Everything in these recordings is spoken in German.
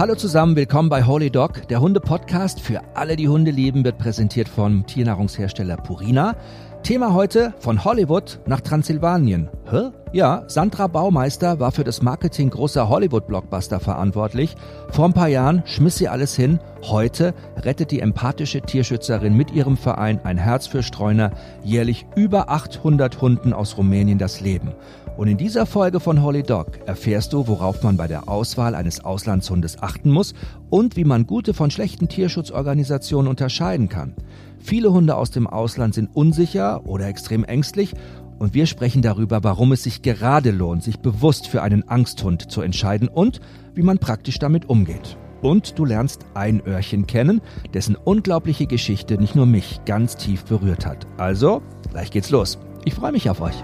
Hallo zusammen, willkommen bei Holy Dog. Der Hunde-Podcast für alle, die Hunde lieben, wird präsentiert vom Tiernahrungshersteller Purina. Thema heute von Hollywood nach Transsilvanien. Hä? Ja, Sandra Baumeister war für das Marketing großer Hollywood-Blockbuster verantwortlich. Vor ein paar Jahren schmiss sie alles hin. Heute rettet die empathische Tierschützerin mit ihrem Verein Ein Herz für Streuner jährlich über 800 Hunden aus Rumänien das Leben. Und in dieser Folge von Holy Dog erfährst du, worauf man bei der Auswahl eines Auslandshundes achten muss und wie man gute von schlechten Tierschutzorganisationen unterscheiden kann. Viele Hunde aus dem Ausland sind unsicher oder extrem ängstlich und wir sprechen darüber, warum es sich gerade lohnt, sich bewusst für einen Angsthund zu entscheiden und wie man praktisch damit umgeht. Und du lernst ein Öhrchen kennen, dessen unglaubliche Geschichte nicht nur mich ganz tief berührt hat. Also, gleich geht's los. Ich freue mich auf euch.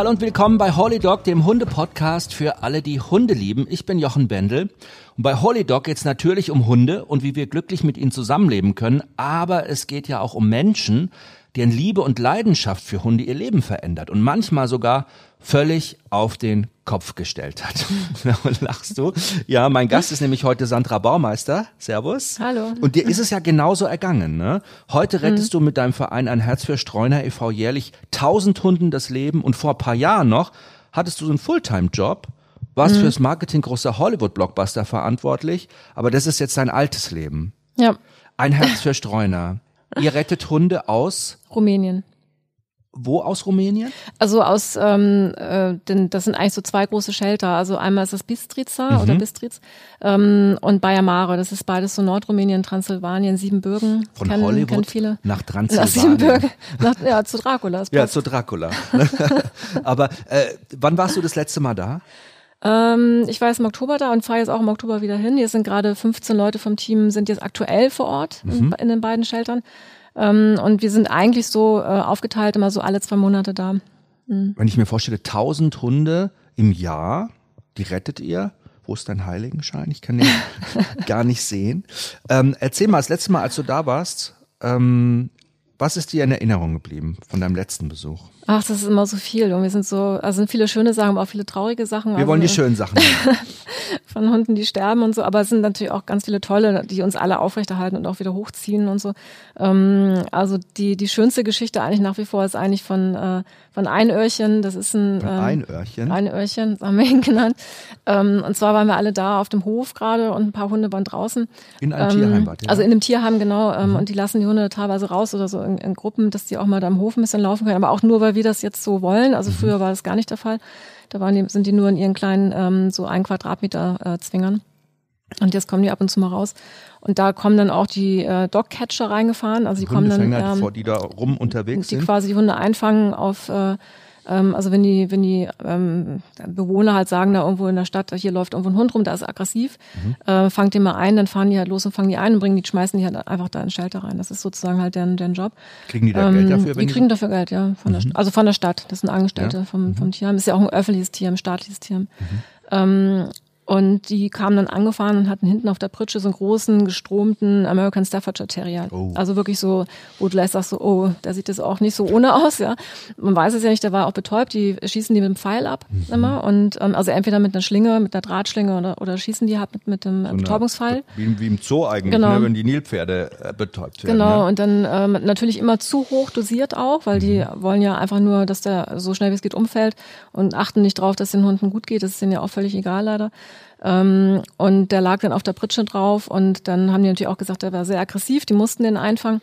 Hallo und willkommen bei Holy Dog, dem Hunde-Podcast für alle, die Hunde lieben. Ich bin Jochen Bendel. Und bei Holy Dog geht es natürlich um Hunde und wie wir glücklich mit ihnen zusammenleben können, aber es geht ja auch um Menschen, deren Liebe und Leidenschaft für Hunde ihr Leben verändert. Und manchmal sogar völlig auf den Kopf gestellt hat. Lachst du? Ja, mein Gast ist nämlich heute Sandra Baumeister. Servus. Hallo. Und dir ist es ja genauso ergangen. Ne? Heute rettest mhm. du mit deinem Verein ein Herz für Streuner e.V. jährlich tausend Hunden das Leben und vor ein paar Jahren noch hattest du so einen Fulltime-Job, warst mhm. fürs Marketing großer Hollywood-Blockbuster verantwortlich, aber das ist jetzt dein altes Leben. Ja. Ein Herz für Streuner. Ihr rettet Hunde aus Rumänien. Wo aus Rumänien? Also aus, ähm, äh, denn das sind eigentlich so zwei große Shelter. Also einmal ist das Bistrica mhm. oder Bistritz ähm, und Baia Mare. Das ist beides so Nordrumänien, Transsilvanien, Siebenbürgen. Von kennen, Hollywood kennen viele. nach Transsilvanien. Nach Siebenbürgen, nach, ja, zu Dracula. Ja, zu Dracula. Aber äh, wann warst du das letzte Mal da? Ähm, ich war jetzt im Oktober da und fahre jetzt auch im Oktober wieder hin. Hier sind gerade 15 Leute vom Team, sind jetzt aktuell vor Ort mhm. in, in, den beiden Sheltern. Ähm, und wir sind eigentlich so äh, aufgeteilt, immer so alle zwei Monate da. Mhm. Wenn ich mir vorstelle, 1000 Hunde im Jahr, die rettet ihr. Wo ist dein Heiligenschein? Ich kann den gar nicht sehen. Ähm, erzähl mal, das letzte Mal, als du da warst, ähm, was ist dir in Erinnerung geblieben von deinem letzten Besuch? Ach, das ist immer so viel. Und wir sind so, also sind viele schöne Sachen, aber auch viele traurige Sachen. Wir also, wollen die schönen Sachen. von Hunden, die sterben und so. Aber es sind natürlich auch ganz viele tolle, die uns alle aufrechterhalten und auch wieder hochziehen und so. Ähm, also die, die schönste Geschichte eigentlich nach wie vor ist eigentlich von, äh, von Einöhrchen. Das ist ein, ähm, Einöhrchen? Einöhrchen, haben wir ihn genannt. Ähm, und zwar waren wir alle da auf dem Hof gerade und ein paar Hunde waren draußen. In einem ähm, Tierheim ihr? Also in einem Tierheim, genau. Ähm, mhm. Und die lassen die Hunde teilweise raus oder so in, in Gruppen, dass die auch mal da im Hof ein bisschen laufen können. Aber auch nur, weil wir wir das jetzt so wollen. Also mhm. früher war das gar nicht der Fall. Da waren die, sind die nur in ihren kleinen, ähm, so ein Quadratmeter äh, Zwingern. Und jetzt kommen die ab und zu mal raus. Und da kommen dann auch die äh, Dogcatcher reingefahren. Also die kommen dann, ähm, die da rum unterwegs die sind. Die quasi die Hunde einfangen auf äh, ähm, also wenn die, wenn die ähm, Bewohner halt sagen, da irgendwo in der Stadt, hier läuft irgendwo ein Hund rum, der ist aggressiv, mhm. äh, fangt den mal ein, dann fahren die halt los und fangen die ein und bringen die, schmeißen die halt einfach da in den Shelter rein. Das ist sozusagen halt deren, deren Job. Kriegen die da ähm, Geld dafür? Wenn die kriegen dafür Geld, ja. Von mhm. der, also von der Stadt. Das sind Angestellte ja. vom, vom mhm. Tierheim. Ist ja auch ein öffentliches Tierheim, staatliches Tierheim. Mhm. Ähm, und die kamen dann angefahren und hatten hinten auf der Pritsche so einen großen, gestromten American Staffordshire Terrier. Oh. Also wirklich so, wo du gleich sagst so, oh, da sieht das auch nicht so ohne aus, ja. Man weiß es ja nicht, der war auch betäubt, die schießen die mit dem Pfeil ab mhm. immer. Und ähm, also entweder mit einer Schlinge, mit einer Drahtschlinge oder, oder schießen die halt mit, mit dem so Betäubungspfeil. Wie, wie, im Zoo eigentlich, genau. ne, wenn die Nilpferde äh, betäubt werden. Genau, ne? und dann ähm, natürlich immer zu hoch dosiert auch, weil mhm. die wollen ja einfach nur, dass der so schnell wie es geht umfällt und achten nicht drauf, dass den Hunden gut geht. Das ist denen ja auch völlig egal leider. Ähm, und der lag dann auf der Pritsche drauf und dann haben die natürlich auch gesagt, der war sehr aggressiv, die mussten den einfangen.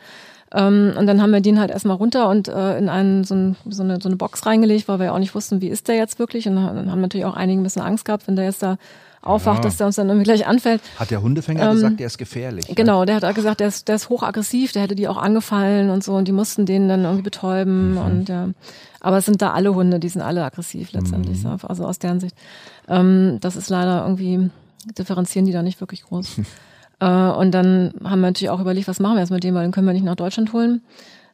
Ähm, und dann haben wir den halt erstmal runter und äh, in einen, so, ein, so, eine, so eine Box reingelegt, weil wir ja auch nicht wussten, wie ist der jetzt wirklich. Und dann haben natürlich auch einige ein bisschen Angst gehabt, wenn der jetzt da aufwacht, ja. dass der uns dann irgendwie gleich anfällt. Hat der Hundefänger ähm, gesagt, der ist gefährlich? Genau, der hat auch gesagt, der ist, der ist hochaggressiv, der hätte die auch angefallen und so und die mussten den dann irgendwie betäuben mhm. und ja. Aber es sind da alle Hunde, die sind alle aggressiv letztendlich, mhm. also aus deren Sicht. Ähm, das ist leider irgendwie, differenzieren die da nicht wirklich groß. äh, und dann haben wir natürlich auch überlegt, was machen wir jetzt mit dem, weil den können wir nicht nach Deutschland holen.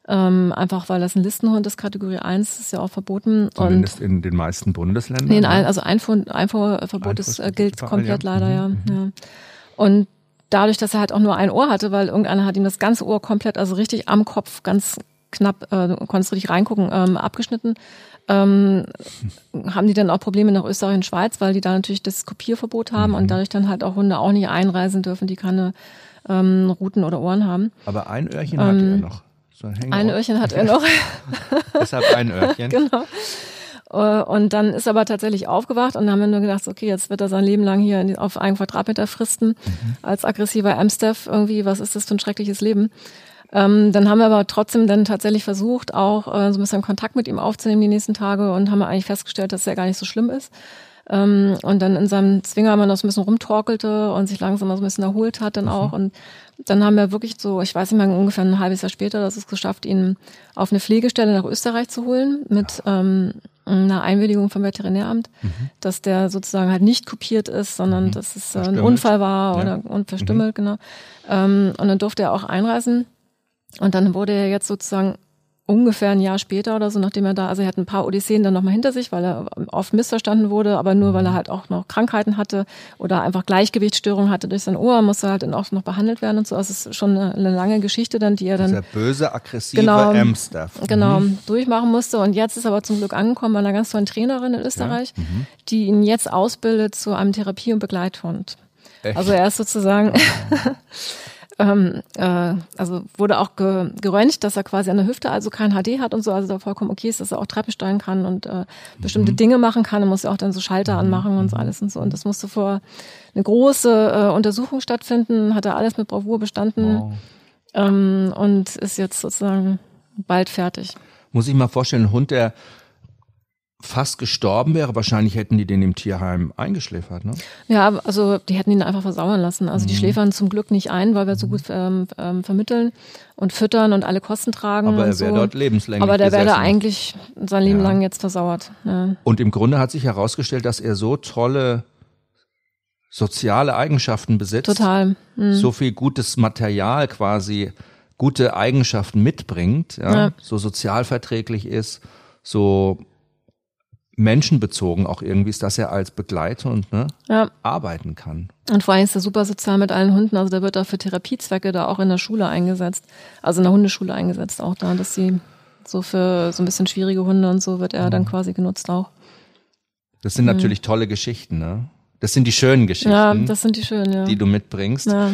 Ähm, einfach weil das ein Listenhund ist, Kategorie 1, ist ja auch verboten. Zumindest und in den meisten Bundesländern? Nee, in allen, also Einfuhr, Einfuhrverbot ist, äh, gilt komplett ja. leider, ja. Mhm. ja. Und dadurch, dass er halt auch nur ein Ohr hatte, weil irgendeiner hat ihm das ganze Ohr komplett, also richtig am Kopf, ganz knapp, äh, du konntest richtig reingucken, ähm, abgeschnitten. Ähm, haben die dann auch Probleme nach Österreich und Schweiz, weil die da natürlich das Kopierverbot haben mhm. und dadurch dann halt auch Hunde auch nicht einreisen dürfen, die keine ähm, Ruten oder Ohren haben. Aber ein Öhrchen ähm, hatte er noch. So ein, ein Öhrchen hat er noch. Deshalb ein Öhrchen. genau. Äh, und dann ist er aber tatsächlich aufgewacht und dann haben wir nur gedacht, okay, jetzt wird er sein Leben lang hier auf einen Quadratmeter fristen mhm. als aggressiver Amstaff irgendwie. Was ist das für ein schreckliches Leben? Ähm, dann haben wir aber trotzdem dann tatsächlich versucht, auch äh, so ein bisschen Kontakt mit ihm aufzunehmen die nächsten Tage und haben eigentlich festgestellt, dass er gar nicht so schlimm ist. Ähm, und dann in seinem Zwinger man noch so ein bisschen rumtorkelte und sich langsam mal so ein bisschen erholt hat dann mhm. auch. Und dann haben wir wirklich so, ich weiß nicht mal, ungefähr ein halbes Jahr später, das es geschafft, ihn auf eine Pflegestelle nach Österreich zu holen mit ähm, einer Einwilligung vom Veterinäramt, mhm. dass der sozusagen halt nicht kopiert ist, sondern mhm. dass es äh, ein Unfall war oder ja. und verstümmelt, mhm. genau. Ähm, und dann durfte er auch einreisen. Und dann wurde er jetzt sozusagen ungefähr ein Jahr später oder so, nachdem er da, also er hat ein paar Odysseen dann nochmal hinter sich, weil er oft missverstanden wurde, aber nur weil er halt auch noch Krankheiten hatte oder einfach Gleichgewichtsstörungen hatte durch sein Ohr, musste er halt dann auch noch behandelt werden und so. Also es ist schon eine, eine lange Geschichte dann, die er dann. Dieser böse, aggressive genau. Mhm. Genau, durchmachen musste. Und jetzt ist er aber zum Glück angekommen bei einer ganz tollen Trainerin in Österreich, ja, mhm. die ihn jetzt ausbildet zu einem Therapie- und Begleithund. Echt? Also er ist sozusagen ähm, äh, also wurde auch ge geröntgt, dass er quasi an der Hüfte also kein HD hat und so, also da vollkommen okay ist, dass er auch Treppen steuern kann und äh, bestimmte mhm. Dinge machen kann. Er muss ja auch dann so Schalter mhm. anmachen und so alles und so. Und das musste vor eine große äh, Untersuchung stattfinden, hat er alles mit Bravour bestanden wow. ähm, und ist jetzt sozusagen bald fertig. Muss ich mal vorstellen, ein Hund, der fast gestorben wäre. Wahrscheinlich hätten die den im Tierheim eingeschläfert, ne? Ja, also die hätten ihn einfach versauern lassen. Also mhm. die schläfern zum Glück nicht ein, weil wir so gut ähm, ähm, vermitteln und füttern und alle Kosten tragen. Aber er wäre so. dort lebenslänglich Aber der wäre da eigentlich sein Leben ja. lang jetzt versauert. Ja. Und im Grunde hat sich herausgestellt, dass er so tolle soziale Eigenschaften besitzt. Total. Mhm. So viel gutes Material quasi, gute Eigenschaften mitbringt, ja, ja. so sozialverträglich ist, so menschenbezogen auch irgendwie ist, dass er als Begleiter und ne, ja. arbeiten kann. Und vor allem ist er super sozial mit allen Hunden. Also der wird auch für Therapiezwecke da auch in der Schule eingesetzt. Also in der Hundeschule eingesetzt auch da, dass sie so für so ein bisschen schwierige Hunde und so wird er mhm. dann quasi genutzt auch. Das sind mhm. natürlich tolle Geschichten, ne? Das sind die schönen Geschichten. Ja, das sind die schönen, ja. Die du mitbringst. Ja.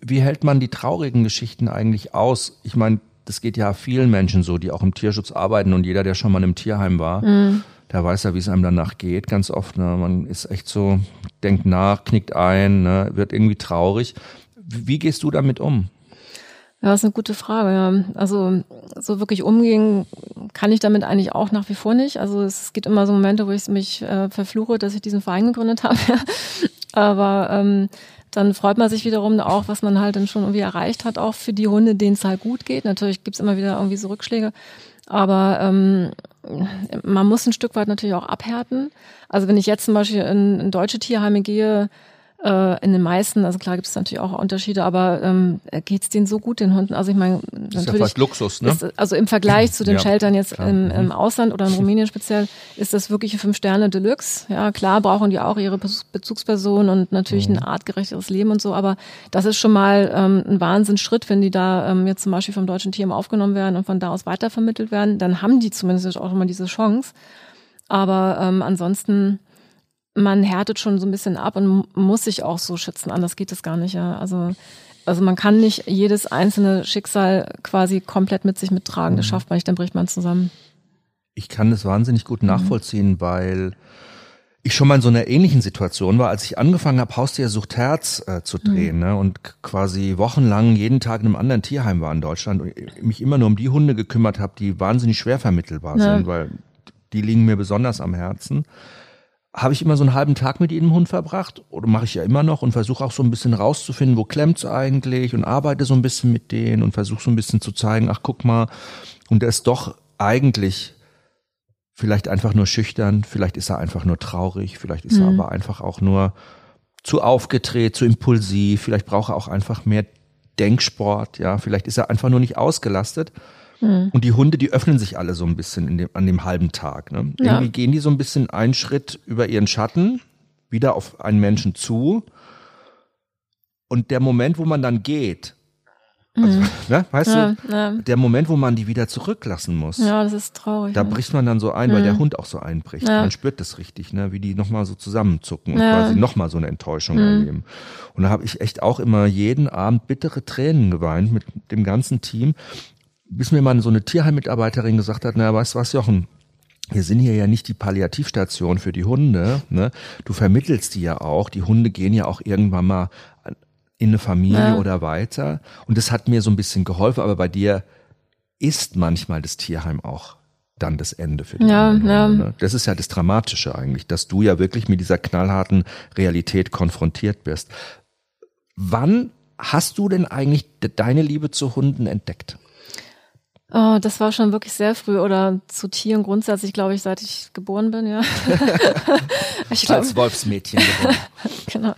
Wie hält man die traurigen Geschichten eigentlich aus? Ich meine, das geht ja vielen Menschen so, die auch im Tierschutz arbeiten und jeder, der schon mal im Tierheim war, mhm der weiß ja, wie es einem danach geht, ganz oft. Ne? Man ist echt so, denkt nach, knickt ein, ne? wird irgendwie traurig. Wie gehst du damit um? Ja, das ist eine gute Frage. Also so wirklich umgehen kann ich damit eigentlich auch nach wie vor nicht. Also es gibt immer so Momente, wo ich mich äh, verfluche, dass ich diesen Verein gegründet habe. Aber ähm, dann freut man sich wiederum auch, was man halt dann schon irgendwie erreicht hat, auch für die Hunde, denen es halt gut geht. Natürlich gibt's immer wieder irgendwie so Rückschläge. Aber ähm, man muss ein Stück weit natürlich auch abhärten. Also wenn ich jetzt zum Beispiel in, in deutsche Tierheime gehe, äh, in den meisten, also klar gibt es natürlich auch Unterschiede, aber ähm, geht es denen so gut, den Hunden? Also ich meine, natürlich. Ist ja Luxus, ne? Ist, also im Vergleich zu den ja, Sheltern jetzt im, im, mhm. Ausland oder in Rumänien speziell, ist das wirklich fünf Sterne Deluxe. Ja, klar brauchen die auch ihre Bezugsperson und natürlich mhm. ein artgerechteres Leben und so, aber das ist schon mal ähm, ein Wahnsinnsschritt, wenn die da ähm, jetzt zum Beispiel vom deutschen Team aufgenommen werden und von da aus weitervermittelt werden, dann haben die zumindest auch immer diese Chance. Aber ähm, ansonsten man härtet schon so ein bisschen ab und muss sich auch so schützen, anders geht es gar nicht, ja. Also, also man kann nicht jedes einzelne Schicksal quasi komplett mit sich mittragen. Das mhm. schafft man nicht, dann bricht man zusammen. Ich kann das wahnsinnig gut nachvollziehen, mhm. weil ich schon mal in so einer ähnlichen Situation war, als ich angefangen habe, Haustier sucht Herz äh, zu drehen mhm. ne, und quasi wochenlang jeden Tag in einem anderen Tierheim war in Deutschland und mich immer nur um die Hunde gekümmert habe, die wahnsinnig schwer vermittelbar ja. sind, weil die liegen mir besonders am Herzen habe ich immer so einen halben Tag mit jedem Hund verbracht oder mache ich ja immer noch und versuche auch so ein bisschen rauszufinden, wo klemmt's eigentlich und arbeite so ein bisschen mit denen und versuche so ein bisschen zu zeigen, ach guck mal, und er ist doch eigentlich vielleicht einfach nur schüchtern, vielleicht ist er einfach nur traurig, vielleicht ist mhm. er aber einfach auch nur zu aufgedreht, zu impulsiv, vielleicht braucht er auch einfach mehr Denksport, ja, vielleicht ist er einfach nur nicht ausgelastet. Mhm. Und die Hunde, die öffnen sich alle so ein bisschen dem, an dem halben Tag. Ne? Ja. Irgendwie gehen die so ein bisschen einen Schritt über ihren Schatten, wieder auf einen Menschen zu. Und der Moment, wo man dann geht, Also, ne, weißt Ja, du, ja. der Moment, wo man die wieder zurücklassen muss. Ja, das ist traurig. Da ne? bricht man dann so ein, weil der Hund auch so einbricht. Ja. Man spürt das richtig, ne? wie die nochmal so zusammenzucken und quasi nochmal so eine Enttäuschung erleben. Und da habe ich echt auch immer jeden Abend bittere Tränen geweint mit dem ganzen Team, bis mir mal so eine Tierheimmitarbeiterin gesagt hat, na, weißt du was, Jochen, wir sind hier ja nicht die Palliativstation für die Hunde. Ne? Du vermittelst die ja auch. Die Hunde gehen ja auch irgendwann mal in eine Familie Ja. oder weiter. Und das hat mir so ein bisschen geholfen. Aber bei dir ist manchmal das Tierheim auch dann das Ende für die Ja, anderen ja. Hunde. Ne? Das ist ja das Dramatische eigentlich, dass du ja wirklich mit dieser knallharten Realität konfrontiert bist. Wann hast du denn eigentlich de- deine Liebe zu Hunden entdeckt? Oh, das war schon wirklich sehr früh oder zu Tieren grundsätzlich, glaube ich, seit ich geboren bin, ja. ich glaube, Als Wolfsmädchen geworden. genau.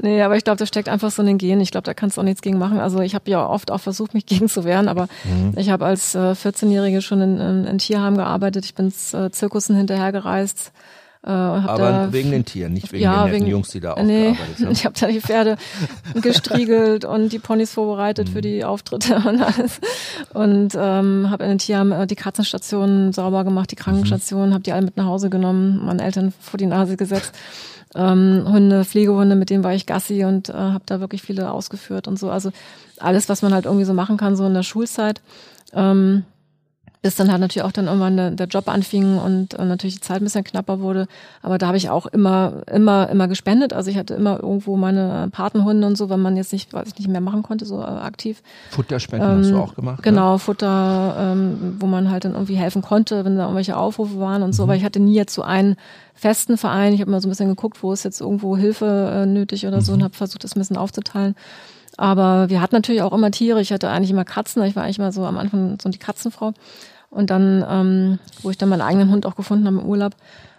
Nee, aber ich glaube, das steckt einfach so in den Genen. Ich glaube, da kannst du auch nichts gegen machen. Also ich habe ja oft auch versucht, mich gegen zu wehren, aber ich habe als äh, 14-Jährige schon in, in, in Tierheim gearbeitet. Ich bin äh, Zirkussen hinterhergereist. Äh, Aber wegen den Tieren, nicht wegen ja, den wegen, Jungs, die da nee, gearbeitet haben. Ich habe da die Pferde gestriegelt und die Ponys vorbereitet Mhm. für die Auftritte und alles. Und ähm, habe in den Tierheim äh, die Katzenstationen sauber gemacht, die Krankenstationen, habe die alle mit nach Hause genommen, meinen Eltern vor die Nase gesetzt. Ähm, Hunde, Pflegehunde, mit denen war ich Gassi und äh, habe da wirklich viele ausgeführt und so. Also alles, was man halt irgendwie so machen kann, so in der Schulzeit. Ähm, bis dann halt natürlich auch dann irgendwann der, Job anfing und äh, natürlich die Zeit ein bisschen knapper wurde. Aber da habe ich auch immer, immer, immer gespendet. Also ich hatte immer irgendwo meine Patenhunde und so, wenn man jetzt nicht, weiß ich nicht mehr machen konnte, so äh, aktiv. Futterspenden hast du auch gemacht? Ne? Genau, Futter, ähm, wo man halt dann irgendwie helfen konnte, wenn da irgendwelche Aufrufe waren und so. Aber ich hatte nie jetzt so einen festen Verein. Ich habe mal so ein bisschen geguckt, wo ist jetzt irgendwo Hilfe äh, nötig oder so und habe versucht, das ein bisschen aufzuteilen. Aber wir hatten natürlich auch immer Tiere. Ich hatte eigentlich immer Katzen. Ich war eigentlich mal so am Anfang so die Katzenfrau. Und dann, ähm, wo ich dann meinen eigenen Hund auch gefunden habe im Urlaub,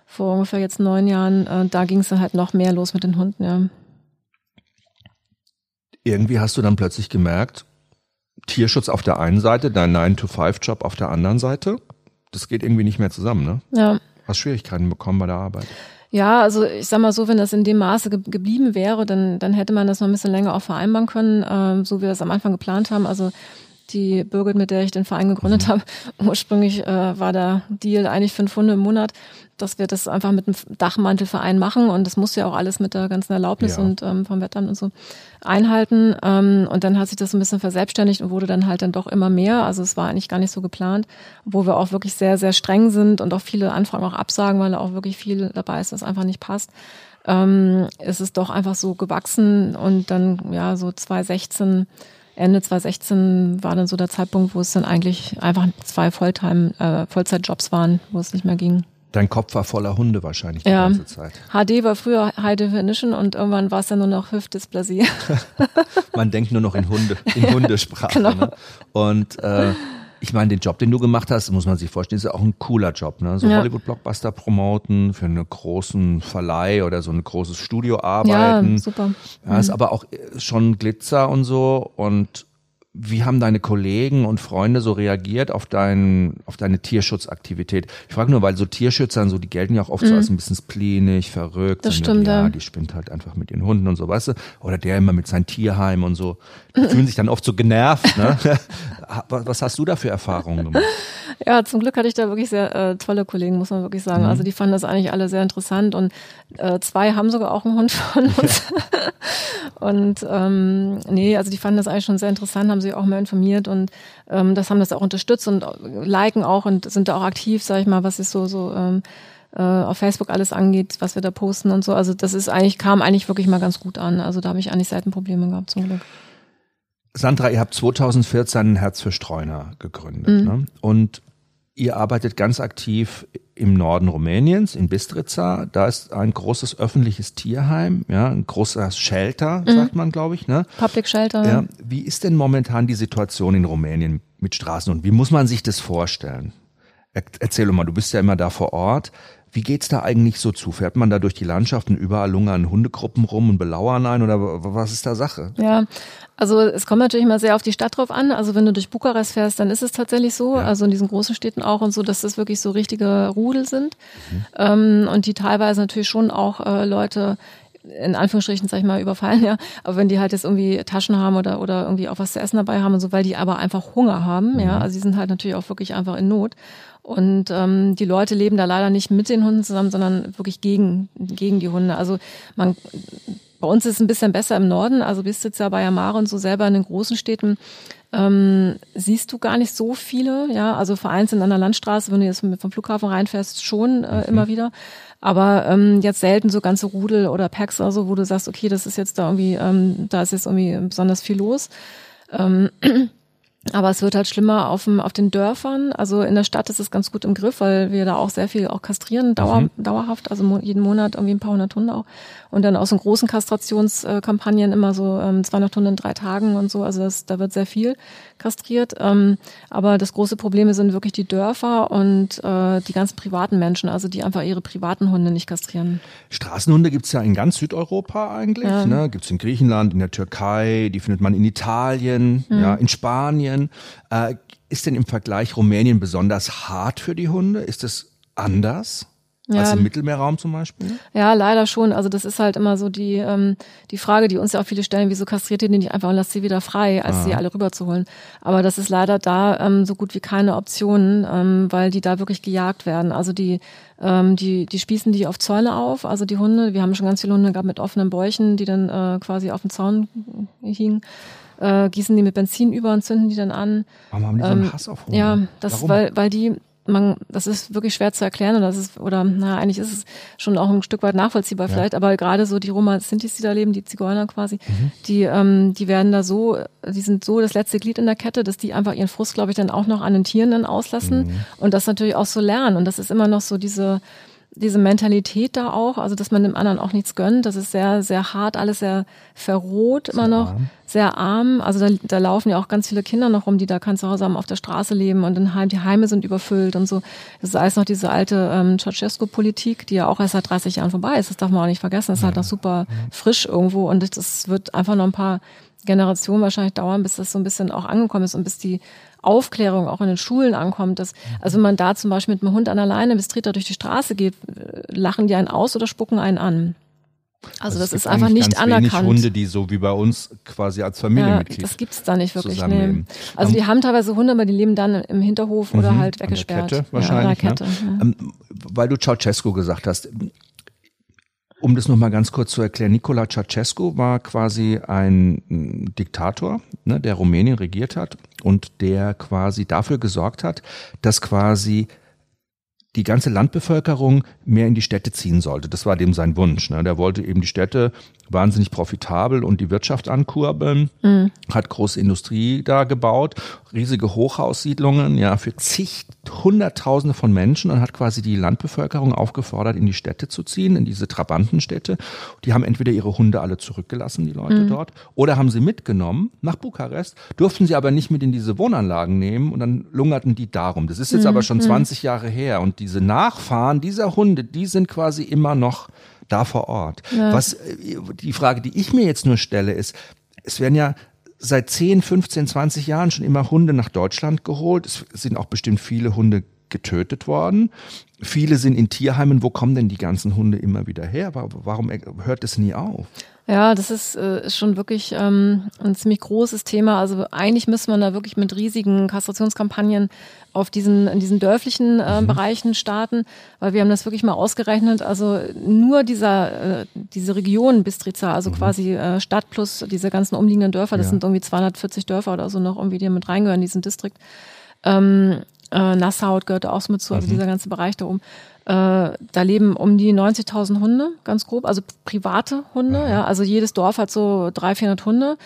vor ungefähr jetzt neun Jahren, äh, da ging es dann halt noch mehr los mit den Hunden, ja. Irgendwie hast du dann plötzlich gemerkt, Tierschutz auf der einen Seite, dein 9-to-5-Job auf der anderen Seite. Das geht irgendwie nicht mehr zusammen, ne? Ja. Hast Schwierigkeiten bekommen bei der Arbeit? Ja, also ich sag mal so, wenn das in dem Maße ge geblieben wäre, dann, dann hätte man das noch ein bisschen länger auch vereinbaren können, ähm, so wie wir es am Anfang geplant haben. Also die Birgit, mit der ich den Verein gegründet habe, ursprünglich äh, war der Deal eigentlich fünf Hunde im Monat, dass wir das einfach mit einem Dachmantelverein machen und das muss ja auch alles mit der ganzen Erlaubnis Ja. und ähm, vom Wetteramt und so einhalten. Ähm, und dann hat sich das ein bisschen verselbstständigt und wurde dann halt dann doch immer mehr. Also es war eigentlich gar nicht so geplant, wo wir auch wirklich sehr, sehr streng sind und auch viele Anfragen auch absagen, weil da auch wirklich viel dabei ist, was einfach nicht passt. Ähm, es ist doch einfach so gewachsen und dann, ja, so 2016, Ende 2016 war dann so der Zeitpunkt, wo es dann eigentlich einfach zwei Volltime, äh, Vollzeitjobs waren, wo es nicht mehr ging. Dein Kopf war voller Hunde wahrscheinlich die Ja. ganze Zeit. HD war früher High Definition und irgendwann war es dann nur noch Hüftdysplasie. Man denkt nur noch in Hunde, in Hundesprache. Genau. Ne? Und äh, ich meine, den Job, den du gemacht hast, muss man sich vorstellen, ist ja auch ein cooler Job. Ne? So Ja. Hollywood-Blockbuster promoten, für einen großen Verleih oder so ein großes Studio ja, arbeiten. super. Ja, ist aber auch äh, schon Glitzer und so. Und wie haben deine Kollegen und Freunde so reagiert auf, dein, auf deine Tierschutzaktivität? Ich frage nur, weil so Tierschützern, so, die gelten ja auch oft so als ein bisschen spleenig, verrückt. Mhm. Das stimmt, ja. ja. Die spinnt halt einfach mit ihren Hunden und so, weißt du? Oder der immer mit seinem Tierheim und so. Fühlen sich dann oft so genervt, ne? Was hast du da für Erfahrungen gemacht? Ja, zum Glück hatte ich da wirklich sehr äh, tolle Kollegen, muss man wirklich sagen. Also die fanden das eigentlich alle sehr interessant und äh, zwei haben sogar auch einen Hund von uns. und ähm, nee, also die fanden das eigentlich schon sehr interessant, haben sich auch mehr informiert und ähm, das haben das auch unterstützt und äh, liken auch und sind da auch aktiv, sag ich mal, was ist so so ähm, äh, auf Facebook alles angeht, was wir da posten und so. Also das ist eigentlich kam eigentlich wirklich mal ganz gut an. Also da habe ich eigentlich selten Probleme gehabt zum Glück. Sandra, ihr habt 2014 Herz für Streuner gegründet. Mhm. Ne? Und ihr arbeitet ganz aktiv im Norden Rumäniens, in Bistrica. Da ist ein großes öffentliches Tierheim, ja, ein großer Shelter, sagt man, glaube ich. Ne? Public Shelter. Ja. Wie ist denn momentan die Situation in Rumänien mit Straßen und wie muss man sich das vorstellen? Er, erzähl mal, du bist ja immer da vor Ort. Wie geht's da eigentlich so zu? Fährt man da durch die Landschaften überall lungern Hundegruppen rum und belauern ein oder was ist da Sache? Ja, also es kommt natürlich immer sehr auf die Stadt drauf an. Also wenn du durch Bukarest fährst, dann ist es tatsächlich so, also in diesen großen Städten auch und so, dass das wirklich so richtige Rudel sind. Ähm, und die teilweise natürlich schon auch äh, Leute in Anführungsstrichen, sag ich mal, überfallen, ja. Aber wenn die halt jetzt irgendwie Taschen haben oder, oder irgendwie auch was zu essen dabei haben und so, weil die aber einfach Hunger haben, mhm. ja. Also die sind halt natürlich auch wirklich einfach in Not. Und ähm, die Leute leben da leider nicht mit den Hunden zusammen, sondern wirklich gegen, gegen die Hunde. Also man bei uns ist es ein bisschen besser im Norden, also bist jetzt ja bei Yamare und so selber in den großen Städten, ähm, siehst du gar nicht so viele, ja, also vereinzelt an der Landstraße, wenn du jetzt vom Flughafen reinfährst, schon äh, mhm. immer wieder. Aber ähm, jetzt selten so ganze Rudel oder Packs oder so, wo du sagst, okay, das ist jetzt da irgendwie, ähm, da ist jetzt irgendwie besonders viel los. Ähm, aber es wird halt schlimmer auf, dem, auf den Dörfern. Also in der Stadt ist es ganz gut im Griff, weil wir da auch sehr viel auch kastrieren, dauer, mhm. dauerhaft, also jeden Monat irgendwie ein paar hundert Hunde auch. Und dann aus so großen Kastrationskampagnen immer so ähm, 200 Hunde in drei Tagen und so. Also das, da wird sehr viel kastriert. Ähm, aber das große Problem sind wirklich die Dörfer und äh, die ganzen privaten Menschen, also die einfach ihre privaten Hunde nicht kastrieren. Straßenhunde gibt's ja in ganz Südeuropa eigentlich. Ja. Ne? Gibt's in Griechenland, in der Türkei, die findet man in Italien, mhm. ja, in Spanien. Äh, ist denn im Vergleich Rumänien besonders hart für die Hunde? Ist es anders? Ja. Als im Mittelmeerraum zum Beispiel? Ja, leider schon. Also das ist halt immer so die, ähm, die Frage, die uns ja auch viele stellen, wieso kastriert ihr die nicht einfach und lasst sie wieder frei, als ah. sie alle rüberzuholen. Aber das ist leider da ähm, so gut wie keine Option, ähm, weil die da wirklich gejagt werden. Also die, ähm, die, die spießen die auf Zäune auf, also die Hunde. Wir haben schon ganz viele Hunde gehabt mit offenen Bäuchen, die dann äh, quasi auf dem Zaun hingen. Äh, gießen die mit Benzin über und zünden die dann an. Warum haben die so einen ähm, Hass auf Hunde? Ja, das, Warum? weil, weil die man, das ist wirklich schwer zu erklären oder das ist, oder na, eigentlich ist es schon auch ein Stück weit nachvollziehbar ja. vielleicht, aber gerade so die Roma Sintis, die da leben, die Zigeuner quasi, mhm. die, ähm, die werden da so, die sind so das letzte Glied in der Kette, dass die einfach ihren Frust, glaube ich, dann auch noch an den Tieren dann auslassen mhm. und das natürlich auch so lernen und das ist immer noch so diese, diese Mentalität da auch, also dass man dem anderen auch nichts gönnt, das ist sehr, sehr hart, alles sehr verroht immer noch, arm. Sehr arm. Also da, da laufen ja auch ganz viele Kinder noch rum, die da kein Zuhause haben, auf der Straße leben und in Heim, die Heime sind überfüllt und so. Das ist alles noch diese alte ähm, Ceausescu-Politik, die ja auch erst seit 30 Jahren vorbei ist. Das darf man auch nicht vergessen. Das ist halt noch super frisch irgendwo und das wird einfach noch ein paar Generationen wahrscheinlich dauern, bis das so ein bisschen auch angekommen ist und bis die Aufklärung auch in den Schulen ankommt. Dass, also wenn man da zum Beispiel mit einem Hund an der Leine bis Treter durch die Straße geht, äh, lachen die einen aus oder spucken einen an. Also, also das ist einfach nicht ganz anerkannt. Hunde, die so wie bei uns quasi als Familienmitglied. Ja, das gibt's da nicht wirklich. Nee. Also die haben teilweise Hunde, aber die leben dann im Hinterhof mhm, oder halt weggesperrt. An der Kette wahrscheinlich. Ja, an der Kette, ne? ja. ähm, weil du Ceausescu gesagt hast, um das nochmal ganz kurz zu erklären, Nicola Ceausescu war quasi ein Diktator, ne, der Rumänien regiert hat und der quasi dafür gesorgt hat, dass quasi die ganze Landbevölkerung mehr in die Städte ziehen sollte. Das war dem sein Wunsch. Ne? Der wollte eben die Städte wahnsinnig profitabel und die Wirtschaft ankurbeln, mhm. hat große Industrie da gebaut, riesige Hochhaussiedlungen, ja, für zig, hunderttausende von Menschen und hat quasi die Landbevölkerung aufgefordert, in die Städte zu ziehen, in diese Trabantenstädte. Die haben entweder ihre Hunde alle zurückgelassen, die Leute mhm. dort, oder haben sie mitgenommen nach Bukarest, durften sie aber nicht mit in diese Wohnanlagen nehmen und dann lungerten die darum. Das ist jetzt mhm. aber schon 20 mhm. Jahre her und diese Nachfahren dieser Hunde, die sind quasi immer noch da vor Ort. Ja. Was die Frage, die ich mir jetzt nur stelle, ist, es werden ja seit 10, 15, 20 Jahren schon immer Hunde nach Deutschland geholt. Es sind auch bestimmt viele Hunde getötet worden. Viele sind in Tierheimen. Wo kommen denn die ganzen Hunde immer wieder her? Warum hört es nie auf? Ja, das ist, äh, schon wirklich ähm, ein ziemlich großes Thema. Also eigentlich müsste man da wirklich mit riesigen Kastrationskampagnen auf diesen, in diesen dörflichen äh, mhm. Bereichen starten, weil wir haben das wirklich mal ausgerechnet. Also nur dieser, äh, diese Region Bistrica, also mhm. quasi äh, Stadt plus diese ganzen umliegenden Dörfer, das ja. sind irgendwie 240 Dörfer oder so noch irgendwie, die mit reingehören, diesen Distrikt. Ähm, äh, Nassau gehört auch so mit zu, also mhm. dieser ganze Bereich da oben. Äh, da leben um die 90.000 Hunde, ganz grob, also private Hunde. Ja, also jedes Dorf hat so 300, 400 Hunde.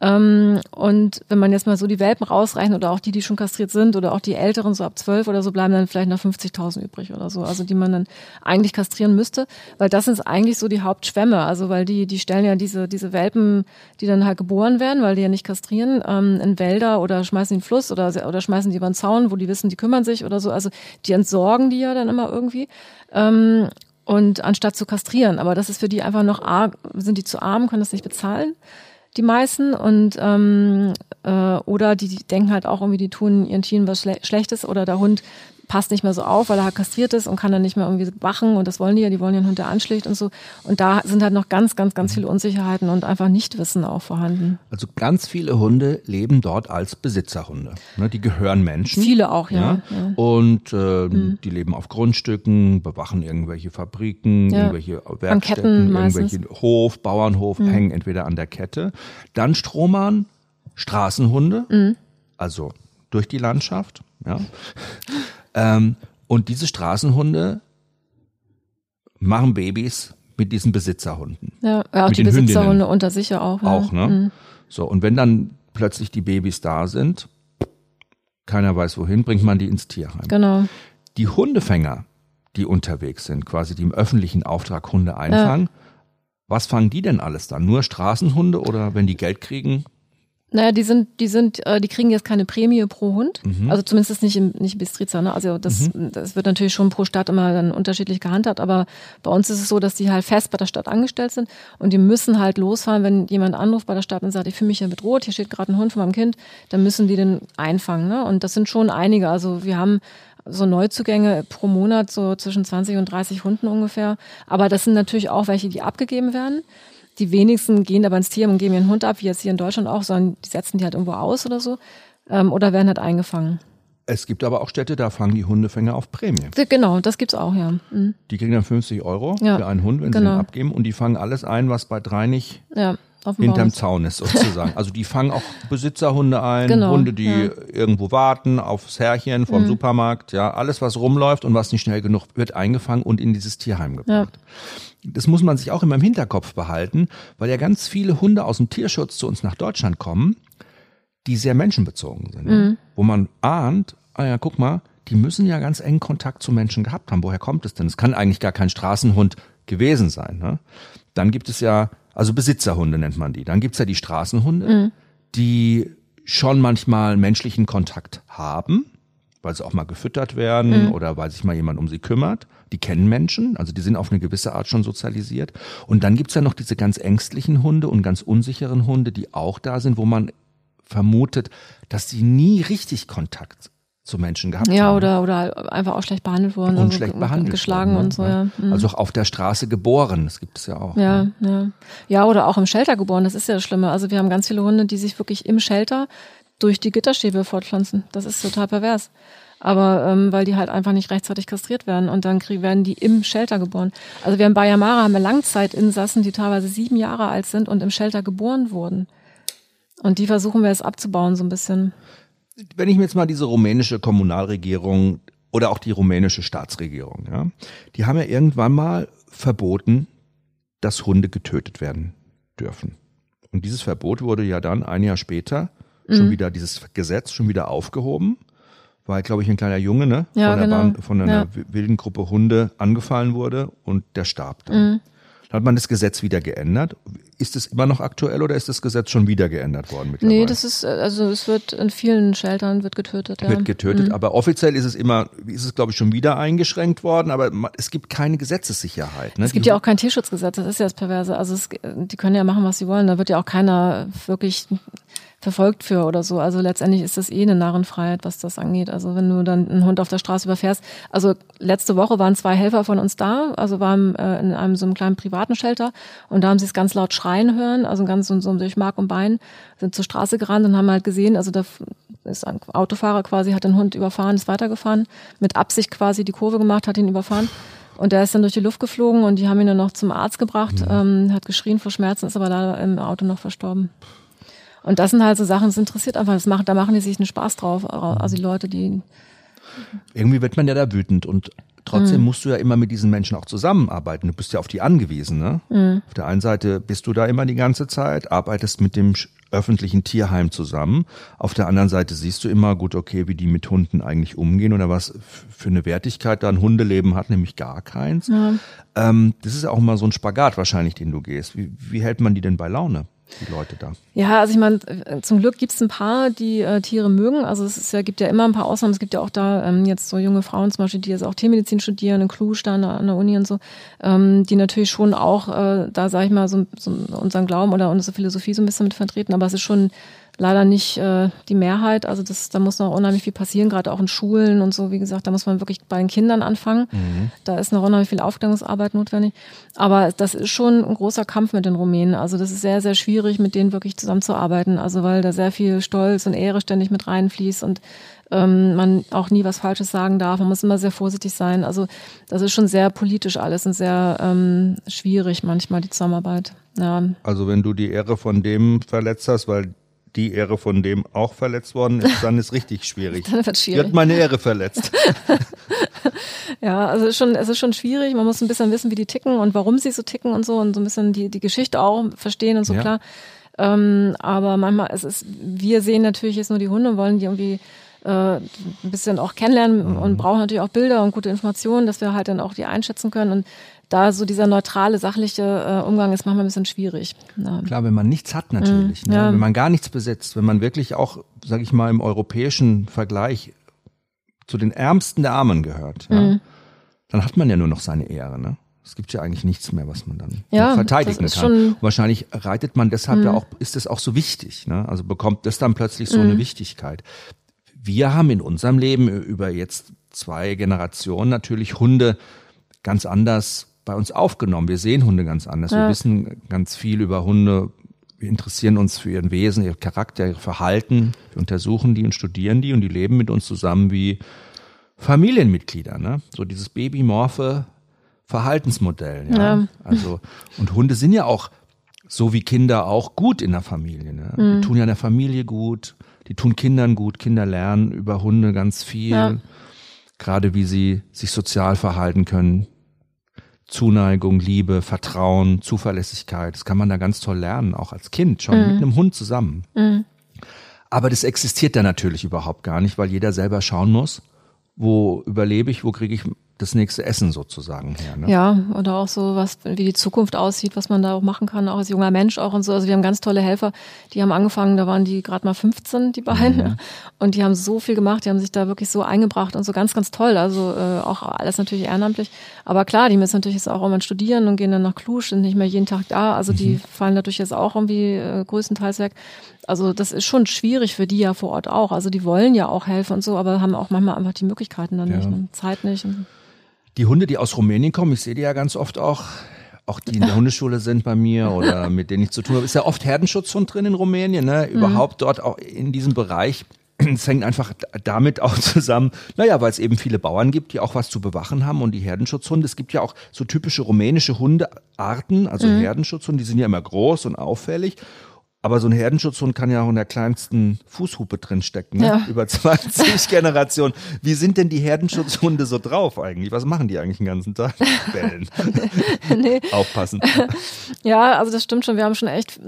Ähm, und wenn man jetzt mal so die Welpen rausrechnet oder auch die, die schon kastriert sind oder auch die Älteren, so ab zwölf oder so, bleiben dann vielleicht noch 50.000 übrig oder so, also die man dann eigentlich kastrieren müsste, weil das sind eigentlich so die Hauptschwämme, also weil die, die stellen ja diese, diese Welpen, die dann halt geboren werden, weil die ja nicht kastrieren, ähm, in Wälder oder schmeißen in den Fluss oder, oder schmeißen die über den Zaun, wo die wissen, die kümmern sich oder so, also die entsorgen die ja dann immer irgendwie. Ähm, und anstatt zu kastrieren, aber das ist für die einfach noch arg, sind die zu arm, können das nicht bezahlen. Die meisten und ähm, äh, oder die, die denken halt auch irgendwie, die tun ihren Tieren was Schle Schlechtes oder der Hund passt nicht mehr so auf, weil er kastriert ist und kann dann nicht mehr irgendwie wachen und das wollen die ja, die wollen den Hund, der anschlägt und so. Und da sind halt noch ganz, ganz, ganz viele Unsicherheiten und einfach Nichtwissen auch vorhanden. Also ganz viele Hunde leben dort als Besitzerhunde. Ne, die gehören Menschen. Viele auch, ja. ja. ja. Und äh, mhm. die leben auf Grundstücken, bewachen irgendwelche Fabriken, ja. irgendwelche Werkstätten, irgendwelche Hof, Bauernhof, mhm. hängen entweder an der Kette. Dann stromern Straßenhunde, mhm. also durch die Landschaft. Ja. Ähm, und diese Straßenhunde machen Babys mit diesen Besitzerhunden. Ja, ja auch die Besitzerhunde Hündinnen. unter sich ja auch. Ja. Auch, ne? Mhm. So, und wenn dann plötzlich die Babys da sind, keiner weiß wohin, bringt man die ins Tierheim. Genau. Die Hundefänger, die unterwegs sind, quasi die im öffentlichen Auftrag Hunde einfangen, ja. was fangen die denn alles dann? Nur Straßenhunde oder wenn die Geld kriegen, naja, die sind, die sind, äh, die kriegen jetzt keine Prämie pro Hund. Mhm. Also zumindest nicht im nicht Bistriza, ne? Also das, mhm. das wird natürlich schon pro Stadt immer dann unterschiedlich gehandhabt, aber bei uns ist es so, dass die halt fest bei der Stadt angestellt sind und die müssen halt losfahren, wenn jemand anruft bei der Stadt und sagt, ich fühle mich hier bedroht, hier steht gerade ein Hund von meinem Kind, dann müssen die den einfangen, ne? Und das sind schon einige. Also wir haben so Neuzugänge pro Monat so zwischen 20 und 30 Hunden ungefähr. Aber das sind natürlich auch welche, die abgegeben werden. Die wenigsten gehen aber ins Tier und geben ihren Hund ab, wie jetzt hier in Deutschland auch, sondern die setzen die halt irgendwo aus oder so ähm, oder werden halt eingefangen. Es gibt aber auch Städte, da fangen die Hundefänger auf Prämie. Genau, das gibt's auch, ja. Mhm. Die kriegen dann 50 Euro ja, für einen Hund, wenn genau. sie ihn abgeben und die fangen alles ein, was bei drei nicht ja, hinterm Zaun ist sozusagen. also die fangen auch Besitzerhunde ein, genau, Hunde, die ja. irgendwo warten, aufs Herrchen vom mhm. Supermarkt, ja, alles was rumläuft und was nicht schnell genug wird eingefangen und in dieses Tierheim gebracht. Ja das muss man sich auch immer im Hinterkopf behalten, weil ja ganz viele Hunde aus dem Tierschutz zu uns nach Deutschland kommen, die sehr menschenbezogen sind. Mhm. Wo man ahnt, ah ja, guck mal, die müssen ja ganz engen Kontakt zu Menschen gehabt haben. Woher kommt es denn? Es kann eigentlich gar kein Straßenhund gewesen sein. Ne? Dann gibt es ja, also Besitzerhunde nennt man die. Dann gibt's ja die Straßenhunde, mhm. die schon manchmal menschlichen Kontakt haben, weil sie auch mal gefüttert werden mhm. oder weil sich mal jemand um sie kümmert. Die kennen Menschen, also die sind auf eine gewisse Art schon sozialisiert. Und dann gibt's ja noch diese ganz ängstlichen Hunde und ganz unsicheren Hunde, die auch da sind, wo man vermutet, dass sie nie richtig Kontakt zu Menschen gehabt ja, haben. Ja, oder, oder einfach auch schlecht behandelt wurden. Und also schlecht behandelt Geschlagen worden, und so, ja. Mhm. Also auch auf der Straße geboren, das gibt es ja auch. Ja, ja. Ja, oder auch im Shelter geboren, das ist ja das Schlimme. Also wir haben ganz viele Hunde, die sich wirklich im Shelter durch die Gitterstäbe fortpflanzen. Das ist total pervers aber ähm, weil die halt einfach nicht rechtzeitig kastriert werden und dann krieg, werden die im Shelter geboren. Also wir haben bei Yamara haben wir Langzeitinsassen, die teilweise sieben Jahre alt sind und im Shelter geboren wurden. Und die versuchen wir jetzt abzubauen so ein bisschen. Wenn ich mir jetzt mal diese rumänische Kommunalregierung oder auch die rumänische Staatsregierung, ja, die haben ja irgendwann mal verboten, dass Hunde getötet werden dürfen. Und dieses Verbot wurde ja dann ein Jahr später schon mhm. wieder, dieses Gesetz schon wieder aufgehoben weil, glaube ich, ein kleiner Junge, ne? Ja, von, genau. Bahn, von einer ja. wilden Gruppe Hunde angefallen wurde und der starb dann. Mhm. Hat man das Gesetz wieder geändert. Ist es immer noch aktuell oder ist das Gesetz schon wieder geändert worden mittlerweile? Nee, das ist, also es wird in vielen Sheltern wird getötet, ja. Wird getötet, mhm. aber offiziell ist es immer, ist es glaube ich schon wieder eingeschränkt worden, aber es gibt keine Gesetzessicherheit. Ne? Es gibt Die, ja auch kein Tierschutzgesetz, das ist ja das Perverse. Also es, die können ja machen, was sie wollen. Da wird ja auch keiner wirklich verfolgt für oder so. Also letztendlich ist das eh eine Narrenfreiheit, was das angeht. Also wenn du dann einen Hund auf der Straße überfährst. Also letzte Woche waren zwei Helfer von uns da, also waren äh, in einem so einem kleinen privaten Shelter und da haben sie es ganz laut schreien hören, also ganz so, so durch Mark und Bein, sind zur Straße gerannt und haben halt gesehen, also da ist ein Autofahrer quasi, hat den Hund überfahren, ist weitergefahren, mit Absicht quasi die Kurve gemacht, hat ihn überfahren. Und der ist dann durch die Luft geflogen und die haben ihn dann noch zum Arzt gebracht, ja. ähm, hat geschrien vor Schmerzen, ist aber da im Auto noch verstorben. Und das sind halt so Sachen, das interessiert einfach, das macht, da machen die sich einen Spaß drauf. Also die Leute, die. Irgendwie wird man ja da wütend und trotzdem mhm. musst du ja immer mit diesen Menschen auch zusammenarbeiten. Du bist ja auf die angewiesen, ne? Mhm. Auf der einen Seite bist du da immer die ganze Zeit, arbeitest mit dem öffentlichen Tierheim zusammen. Auf der anderen Seite siehst du immer, gut, okay, wie die mit Hunden eigentlich umgehen oder was für eine Wertigkeit da ein Hundeleben hat, nämlich gar keins. Ja. Ähm, das ist ja auch immer so ein Spagat wahrscheinlich, den du gehst. Wie, wie hält man die denn bei Laune? Die Leute da? Ja, also ich meine, zum Glück gibt es ein paar, die äh, Tiere mögen. Also es ja, gibt ja immer ein paar Ausnahmen. Es gibt ja auch da ähm, jetzt so junge Frauen zum Beispiel, die jetzt auch Tiermedizin studieren, in Cluj da an der Uni und so, ähm, die natürlich schon auch äh, da, sag ich mal, so, so unseren Glauben oder unsere Philosophie so ein bisschen mit vertreten. Aber es ist schon leider nicht äh, die Mehrheit. Also das, da muss noch unheimlich viel passieren, gerade auch in Schulen und so. Wie gesagt, da muss man wirklich bei den Kindern anfangen. Mhm. Da ist noch unheimlich viel Aufklärungsarbeit notwendig. Aber das ist schon ein großer Kampf mit den Rumänen. Also das ist sehr, sehr schwierig, mit denen wirklich zusammenzuarbeiten. Also weil da sehr viel Stolz und Ehre ständig mit reinfließt und ähm, man auch nie was Falsches sagen darf. Man muss immer sehr vorsichtig sein. Also das ist schon sehr politisch alles und sehr ähm, schwierig manchmal die Zusammenarbeit. Ja. Also wenn du die Ehre von dem verletzt hast, weil die Ehre von dem auch verletzt worden ist, dann ist richtig schwierig. dann wird schwierig. Wird meine Ehre verletzt. ja, also es ist schon, es ist schon schwierig. Man muss ein bisschen wissen, wie die ticken und warum sie so ticken und so und so ein bisschen die, die Geschichte auch verstehen und so ja. klar. Ähm, aber manchmal, es ist, wir sehen natürlich jetzt nur die Hunde, wollen die irgendwie äh, ein bisschen auch kennenlernen mhm. und brauchen natürlich auch Bilder und gute Informationen, dass wir halt dann auch die einschätzen können. Und da so dieser neutrale, sachliche äh, Umgang ist manchmal ein bisschen schwierig. Ja. Klar, wenn man nichts hat natürlich, mhm, ne? ja. wenn man gar nichts besitzt, wenn man wirklich auch, sag ich mal, im europäischen Vergleich zu den Ärmsten der Armen gehört, ja, mhm. dann hat man ja nur noch seine Ehre. Ne? Es gibt ja eigentlich nichts mehr, was man dann ja, verteidigen kann. wahrscheinlich reitet man deshalb mhm. ja auch, ist es auch so wichtig. Ne? Also bekommt das dann plötzlich so eine mhm. Wichtigkeit. Wir haben in unserem Leben über jetzt zwei Generationen natürlich Hunde ganz anders bei uns aufgenommen. Wir sehen Hunde ganz anders. Ja. Wir wissen ganz viel über Hunde. Wir interessieren uns für ihren Wesen, ihr Charakter, ihr Verhalten. Wir untersuchen die und studieren die und die leben mit uns zusammen wie Familienmitglieder. Ne? So dieses babymorphe Verhaltensmodell. Ja? ja. Also und Hunde sind ja auch so wie Kinder auch gut in der Familie. Ne? Mhm. Die tun ja in der Familie gut. Die tun Kindern gut. Kinder lernen über Hunde ganz viel. Ja. Gerade wie sie sich sozial verhalten können, Zuneigung, Liebe, Vertrauen, Zuverlässigkeit. Das kann man da ganz toll lernen, auch als Kind, schon mhm. mit einem Hund zusammen. Mhm. Aber das existiert da natürlich überhaupt gar nicht, weil jeder selber schauen muss, wo überlebe ich, wo kriege ich das nächste Essen sozusagen her. Ne? Ja, oder auch so, was, wie die Zukunft aussieht, was man da auch machen kann, auch als junger Mensch auch und so. Also wir haben ganz tolle Helfer, die haben angefangen, da waren die gerade mal 15, die beiden. Mhm. Und die haben so viel gemacht, die haben sich da wirklich so eingebracht und so ganz, ganz toll. Also äh, auch alles natürlich ehrenamtlich. Aber klar, die müssen natürlich jetzt auch irgendwann studieren und gehen dann nach Cluj, sind nicht mehr jeden Tag da. Also die mhm. fallen dadurch jetzt auch irgendwie äh, größtenteils weg. Also das ist schon schwierig für die ja vor Ort auch. Also die wollen ja auch helfen und so, aber haben auch manchmal einfach die Möglichkeiten dann ja. nicht, ne? Zeit nicht. Und die Hunde, die aus Rumänien kommen, ich sehe die ja ganz oft auch, auch die in der Hundeschule sind bei mir oder mit denen ich zu tun habe, ist ja oft Herdenschutzhund drin in Rumänien, ne? Mhm. Überhaupt dort auch in diesem Bereich. Es hängt einfach damit auch zusammen, naja, weil es eben viele Bauern gibt, die auch was zu bewachen haben und die Herdenschutzhunde. Es gibt ja auch so typische rumänische Hundearten, also mhm. Herdenschutzhunde, die sind ja immer groß und auffällig. Aber so ein Herdenschutzhund kann ja auch in der kleinsten Fußhupe drin stecken, ne? ja. über 20 Generationen. Wie sind denn die Herdenschutzhunde so drauf eigentlich? Was machen die eigentlich den ganzen Tag? Bellen. nee. Aufpassen. Ja, also das stimmt schon. Wir haben schon echt,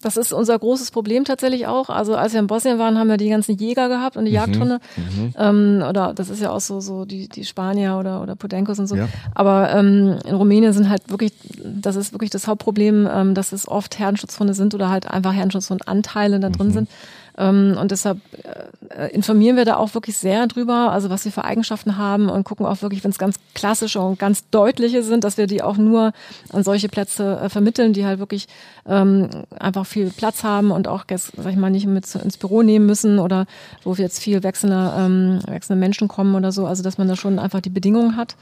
das ist unser großes Problem tatsächlich auch. Also als wir in Bosnien waren, haben wir die ganzen Jäger gehabt und die mhm. Jagdhunde. Mhm. Ähm, oder das ist ja auch so, so die, die Spanier oder, oder Podenkos und so. Ja. Aber ähm, in Rumänien sind halt wirklich, das ist wirklich das Hauptproblem, ähm, dass es oft Herdenschutzhunde sind oder halt einfach Herrenschutz und Anteile da drin mhm. sind. Ähm, und deshalb äh, informieren wir da auch wirklich sehr drüber, also was sie für Eigenschaften haben und gucken auch wirklich, wenn es ganz klassische und ganz deutliche sind, dass wir die auch nur an solche Plätze äh, vermitteln, die halt wirklich ähm, einfach viel Platz haben und auch, sag ich mal, nicht mit ins Büro nehmen müssen oder wo jetzt viel wechselnde, ähm, wechselnde Menschen kommen oder so. Also dass man da schon einfach die Bedingungen hat.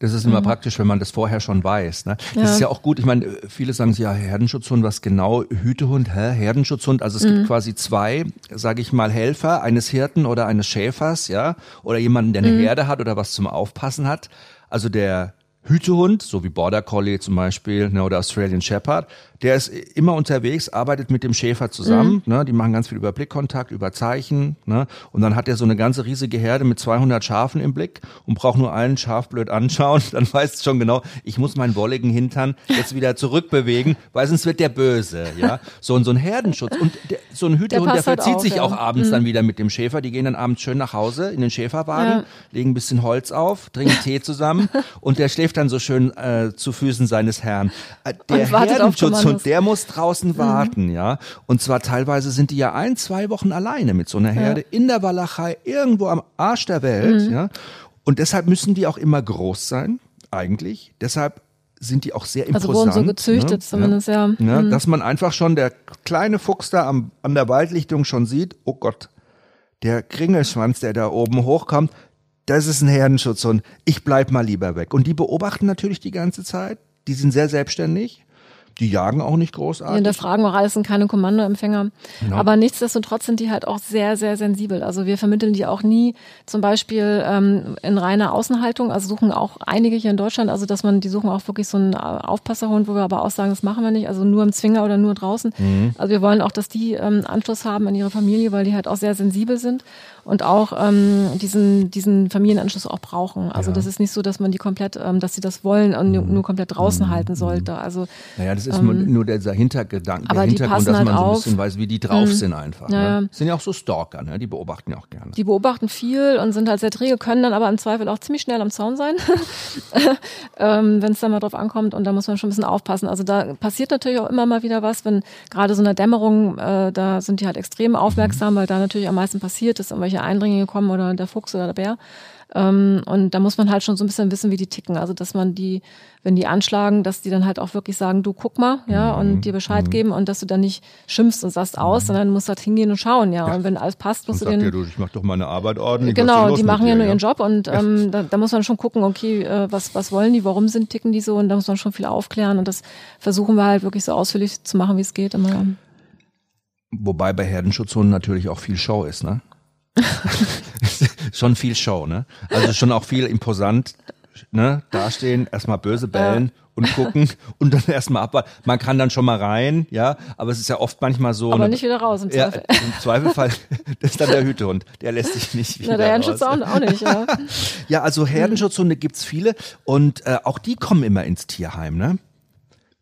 Das ist immer mhm. praktisch, wenn man das vorher schon weiß. Ne? Das ja. ist ja auch gut. Ich meine, viele sagen ja, Herdenschutzhund, was genau? Hütehund, hä? Herdenschutzhund. Also es mhm. gibt quasi zwei, sage ich mal, Helfer eines Hirten oder eines Schäfers, ja, oder jemanden, der eine mhm. Herde hat oder was zum Aufpassen hat. Also der Hütehund, so wie Border Collie zum Beispiel ne, oder Australian Shepherd, der ist immer unterwegs, arbeitet mit dem Schäfer zusammen. Mhm. Ne, die machen ganz viel über Blickkontakt, über Zeichen. Ne, und dann hat er so eine ganze riesige Herde mit 200 Schafen im Blick und braucht nur einen Schaf blöd anschauen. Dann weiß es schon genau, ich muss meinen wolligen Hintern jetzt wieder zurückbewegen, weil sonst wird der böse. Ja, so und so ein Herdenschutz und der, so ein Hütehund, der, der verzieht halt auf, sich ja. auch abends mhm. dann wieder mit dem Schäfer. Die gehen dann abends schön nach Hause in den Schäferwagen, ja. legen ein bisschen Holz auf, trinken Tee zusammen und der schläft dann so schön äh, zu Füßen seines Herrn. Äh, der Herdenschutzhund, der muss draußen mhm. warten, ja. Und zwar teilweise sind die ja ein, zwei Wochen alleine mit so einer Herde ja. in der Walachei, irgendwo am Arsch der Welt, mhm. ja. Und deshalb müssen die auch immer groß sein, eigentlich. Deshalb sind die auch sehr imposant. Also wurden so gezüchtet ne? zumindest, ja. ja. ja. Mhm. Dass man einfach schon der kleine Fuchs da am, an der Waldlichtung schon sieht, oh Gott, der Kringelschwanz, der da oben hochkommt, das ist ein Herdenschutzhund. Ich bleib mal lieber weg. Und die beobachten natürlich die ganze Zeit. Die sind sehr selbstständig. Die jagen auch nicht großartig. Die hinterfragen auch alles, sind keine Kommandoempfänger. Genau. Aber nichtsdestotrotz sind die halt auch sehr, sehr sensibel. Also wir vermitteln die auch nie zum Beispiel ähm, in reiner Außenhaltung. Also suchen auch einige hier in Deutschland, also dass man, die suchen auch wirklich so einen Aufpasserhund, wo wir aber auch sagen, das machen wir nicht. Also nur im Zwinger oder nur draußen. Mhm. Also wir wollen auch, dass die ähm, Anschluss haben an ihre Familie, weil die halt auch sehr sensibel sind und auch ähm, diesen, diesen Familienanschluss auch brauchen. Also ja. das ist nicht so, dass man die komplett, ähm, dass sie das wollen und mhm. nur komplett draußen mhm. halten sollte. Also naja, das ist ähm, nur dieser Hintergedanke, der Hintergrund, dass halt man so ein bisschen weiß, wie die drauf mhm. sind einfach. Ja. Ne? Sind ja auch so Stalker, ne? die beobachten ja auch gerne. Die beobachten viel und sind halt sehr träge, können dann aber im Zweifel auch ziemlich schnell am Zaun sein, ähm, wenn es dann mal drauf ankommt. Und da muss man schon ein bisschen aufpassen. Also da passiert natürlich auch immer mal wieder was, wenn gerade so eine Dämmerung, äh, da sind die halt extrem aufmerksam, mhm. weil da natürlich am meisten passiert ist, irgendwelche Eindringlinge kommen oder der Fuchs oder der Bär. Ähm, und da muss man halt schon so ein bisschen wissen, wie die ticken. Also dass man die, wenn die anschlagen, dass die dann halt auch wirklich sagen, du guck mal, ja, mhm. und dir Bescheid mhm. geben und dass du dann nicht schimpfst und sagst aus, mhm. sondern musst halt hingehen und schauen, ja. ja. Und wenn alles passt, musst und du den. Ja, du, ich mach doch meine Arbeit ordentlich. Genau, die machen dir, ja nur ihren Job und ähm, da, da muss man schon gucken, okay, äh, was, was wollen die, warum sind, ticken die so und da muss man schon viel aufklären und das versuchen wir halt wirklich so ausführlich zu machen, wie es geht immer. Wobei bei Herdenschutzhunden natürlich auch viel Show ist, ne? schon viel Show, ne? Also schon auch viel imposant, ne? Dastehen, erstmal böse bellen ja. und gucken und dann erstmal abwarten. Man kann dann schon mal rein, ja, aber es ist ja oft manchmal so. Aber ne, nicht wieder raus im Zweifel. Ja, Im Zweifelfall, das ist dann der Hütehund. Der lässt sich nicht wieder. Na, der Herdenschutz auch, auch, nicht, ja. ja, also Herdenschutzhunde gibt's viele und äh, auch die kommen immer ins Tierheim, ne?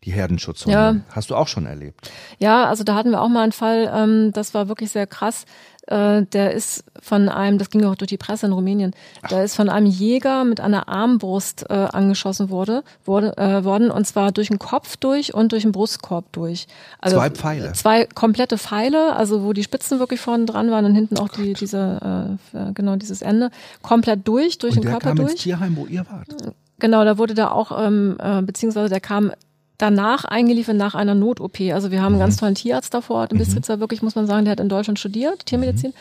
die Herdenschutzhunde. Ja. Hast du auch schon erlebt? Ja, also da hatten wir auch mal einen Fall, ähm, das war wirklich sehr krass. Äh, der ist von einem, das ging auch durch die Presse in Rumänien, Ach. der ist von einem Jäger mit einer Armbrust äh, angeschossen wurde, wurde äh, worden und zwar durch den Kopf durch und durch den Brustkorb durch. Also zwei Pfeile. Zwei komplette Pfeile, also wo die Spitzen wirklich vorne dran waren und hinten auch die, diese, äh, genau dieses Ende, komplett durch, durch und den Körper durch. Der kam ins Tierheim, wo ihr wart. Genau, da wurde da auch, ähm, äh, beziehungsweise der kam danach eingeliefert nach einer Not-OP. Also wir haben einen ganz mhm. tollen Tierarzt davor, den Bistritzer wirklich, muss man sagen, der hat in Deutschland studiert, Tiermedizin. Mhm.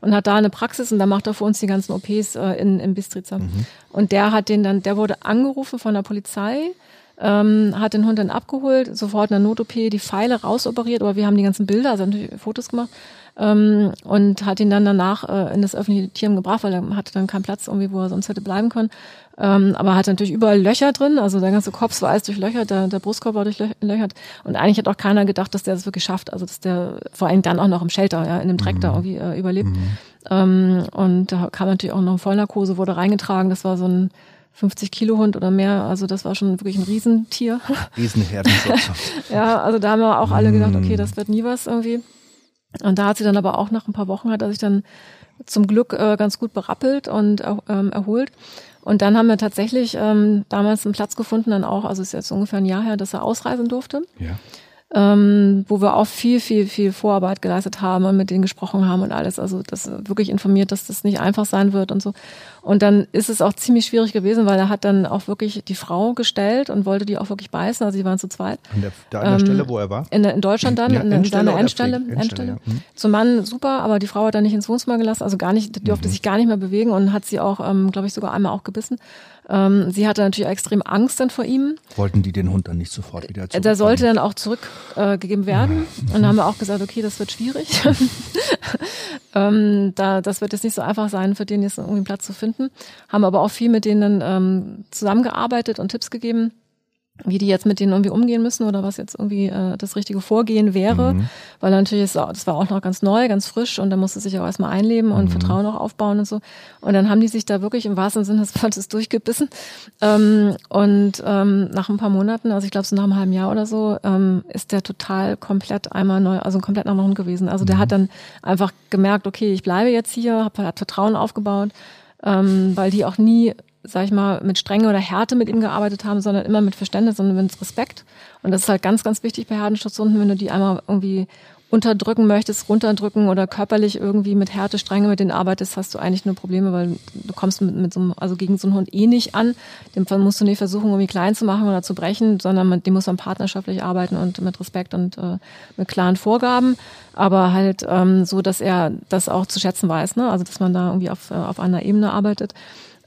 Und hat da eine Praxis und da macht er für uns die ganzen OPs äh, in, in Bistritzer. Mhm. Und der hat den dann, der wurde angerufen von der Polizei, ähm, hat den Hund dann abgeholt, sofort in der Not-OP die Pfeile rausoperiert, aber wir haben die ganzen Bilder, also natürlich Fotos gemacht ähm, und hat ihn dann danach äh, in das öffentliche Tierheim gebracht, weil er hatte dann keinen Platz irgendwie, wo er sonst hätte bleiben können. Ähm, aber hat natürlich überall Löcher drin, also der ganze Kopf war alles durchlöchert, der, der Brustkorb war durchlöchert. Und eigentlich hat auch keiner gedacht, dass der das wirklich schafft. Also dass der vor allem dann auch noch im Shelter, ja, in dem Dreck mhm. da irgendwie äh, überlebt. Mhm. Ähm, und da kam natürlich auch noch eine Vollnarkose, wurde reingetragen. Das war so ein 50 Kilo Hund oder mehr. Also das war schon wirklich ein Riesentier. Riesenherdenschutz. ja, also da haben wir auch alle gedacht, okay, das wird nie was irgendwie. Und da hat sie dann aber auch nach ein paar Wochen hat er sich dann zum Glück äh, ganz gut berappelt und ähm, erholt. Und dann haben wir tatsächlich ähm, damals einen Platz gefunden, dann auch, also es ist jetzt ungefähr ein Jahr her, dass er ausreisen durfte. Ja ähm, wo wir auch viel, viel, viel Vorarbeit geleistet haben und mit denen gesprochen haben und alles. Also das wirklich informiert, dass das nicht einfach sein wird und so. Und dann ist es auch ziemlich schwierig gewesen, weil er hat dann auch wirklich die Frau gestellt und wollte die auch wirklich beißen. Also die waren zu zweit. An der, da an der ähm, Stelle, wo er war? In, in Deutschland dann, ja, in, in seiner Endstelle. Endstelle. Endstelle. Ja. Hm. Zum Mann super, aber die Frau hat dann nicht ins Wohnzimmer gelassen, also gar nicht, durfte mhm. sich gar nicht mehr bewegen und hat sie auch, ähm, glaube ich, sogar einmal auch gebissen. Ähm, sie hatte natürlich extrem Angst dann vor ihm. Wollten die den Hund dann nicht sofort wieder zurück? Der sollte dann auch zurückgegeben äh, werden. Und dann haben wir auch gesagt, okay, das wird schwierig. ähm, da, das wird jetzt nicht so einfach sein, für den jetzt irgendwie einen Platz zu finden. Haben aber auch viel mit denen ähm, zusammengearbeitet und Tipps gegeben wie die jetzt mit denen irgendwie umgehen müssen oder was jetzt irgendwie äh, das richtige Vorgehen wäre, mhm. weil natürlich ist, das war auch noch ganz neu, ganz frisch und da musste sich auch erstmal einleben und mhm. Vertrauen auch aufbauen und so. Und dann haben die sich da wirklich im wahrsten Sinne des Wortes durchgebissen. Ähm, und ähm, nach ein paar Monaten, also ich glaube so nach einem halben Jahr oder so, ähm, ist der total komplett einmal neu, also komplett nach Hund gewesen. Also der mhm. hat dann einfach gemerkt, okay, ich bleibe jetzt hier, habe hab Vertrauen aufgebaut, ähm, weil die auch nie sag ich mal, mit Strenge oder Härte mit ihm gearbeitet haben, sondern immer mit Verständnis und mit Respekt. Und das ist halt ganz, ganz wichtig bei Herdenschutzhunden, wenn du die einmal irgendwie unterdrücken möchtest, runterdrücken oder körperlich irgendwie mit Härte, Strenge mit denen arbeitest, hast du eigentlich nur Probleme, weil du kommst mit, mit so einem, also gegen so einen Hund eh nicht an. Dem musst du nicht versuchen, irgendwie klein zu machen oder zu brechen, sondern mit dem muss man partnerschaftlich arbeiten und mit Respekt und äh, mit klaren Vorgaben, aber halt ähm, so, dass er das auch zu schätzen weiß, ne? Also dass man da irgendwie auf, äh, auf einer Ebene arbeitet.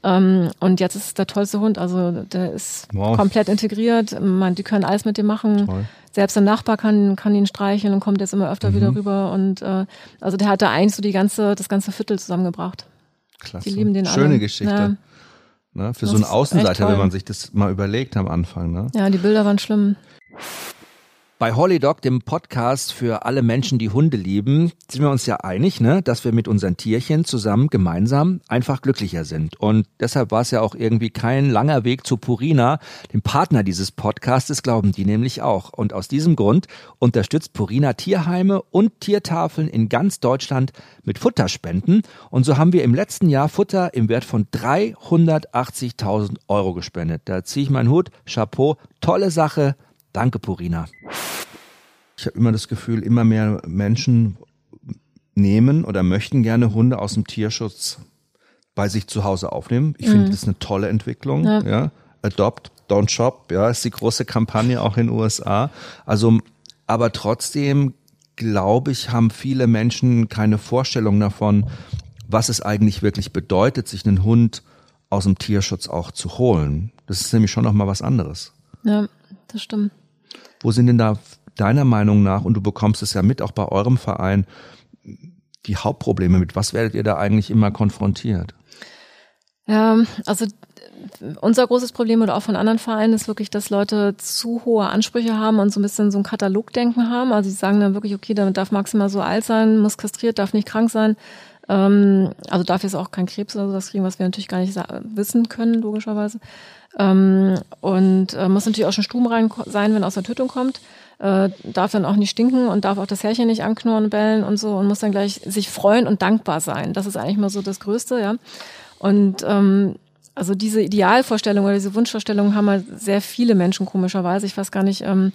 Ähm, und jetzt ist es der tollste Hund, also der ist wow. komplett integriert. Man, die können alles mit dem machen. Toll. Selbst der Nachbar kann, kann ihn streicheln und kommt jetzt immer öfter mhm. wieder rüber. Und äh, also der hat da eigentlich so die ganze, das ganze Viertel zusammengebracht. Klasse. Die lieben den Schöne alle. Geschichte. Ja. Ne, für das so einen Außenseiter, wenn man sich das mal überlegt am Anfang. Ne? Ja, die Bilder waren schlimm. Bei Holly Dog, dem Podcast für alle Menschen, die Hunde lieben, sind wir uns ja einig, ne, dass wir mit unseren Tierchen zusammen gemeinsam einfach glücklicher sind. Und deshalb war es ja auch irgendwie kein langer Weg zu Purina, dem Partner dieses Podcastes, glauben die nämlich auch. Und aus diesem Grund unterstützt Purina Tierheime und Tiertafeln in ganz Deutschland mit Futterspenden. Und so haben wir im letzten Jahr Futter im Wert von 380.000 Euro gespendet. Da ziehe ich meinen Hut. Chapeau. Tolle Sache. Danke, Purina. Ich habe immer das Gefühl, immer mehr Menschen nehmen oder möchten gerne Hunde aus dem Tierschutz bei sich zu Hause aufnehmen. Ich mhm. finde das eine tolle Entwicklung. Ja. ja. Adopt, don't shop, ja, ist die große Kampagne auch in den USA. Also, aber trotzdem glaube ich, haben viele Menschen keine Vorstellung davon, was es eigentlich wirklich bedeutet, sich einen Hund aus dem Tierschutz auch zu holen. Das ist nämlich schon noch mal was anderes. Ja, das stimmt. Wo sind denn da deiner Meinung nach, und du bekommst es ja mit auch bei eurem Verein, die Hauptprobleme mit? Was werdet ihr da eigentlich immer konfrontiert? Ja, also unser großes Problem oder auch von anderen Vereinen ist wirklich, dass Leute zu hohe Ansprüche haben und so ein bisschen so ein Katalogdenken haben. Also sie sagen dann wirklich, okay, damit darf maximal so alt sein, muss kastriert, darf nicht krank sein. Ähm, also darf jetzt auch kein Krebs oder sowas kriegen, was wir natürlich gar nicht wissen können, logischerweise. Ähm, und äh, muss natürlich auch schon stumm rein sein, wenn aus der Tötung kommt. Äh, darf dann auch nicht stinken und darf auch das Härchen nicht anknurren, bellen und so und muss dann gleich sich freuen und dankbar sein. Das ist eigentlich mal so das Größte, ja. Und ähm, also diese Idealvorstellung oder diese Wunschvorstellung haben halt sehr viele Menschen komischerweise. Ich weiß gar nicht, ähm,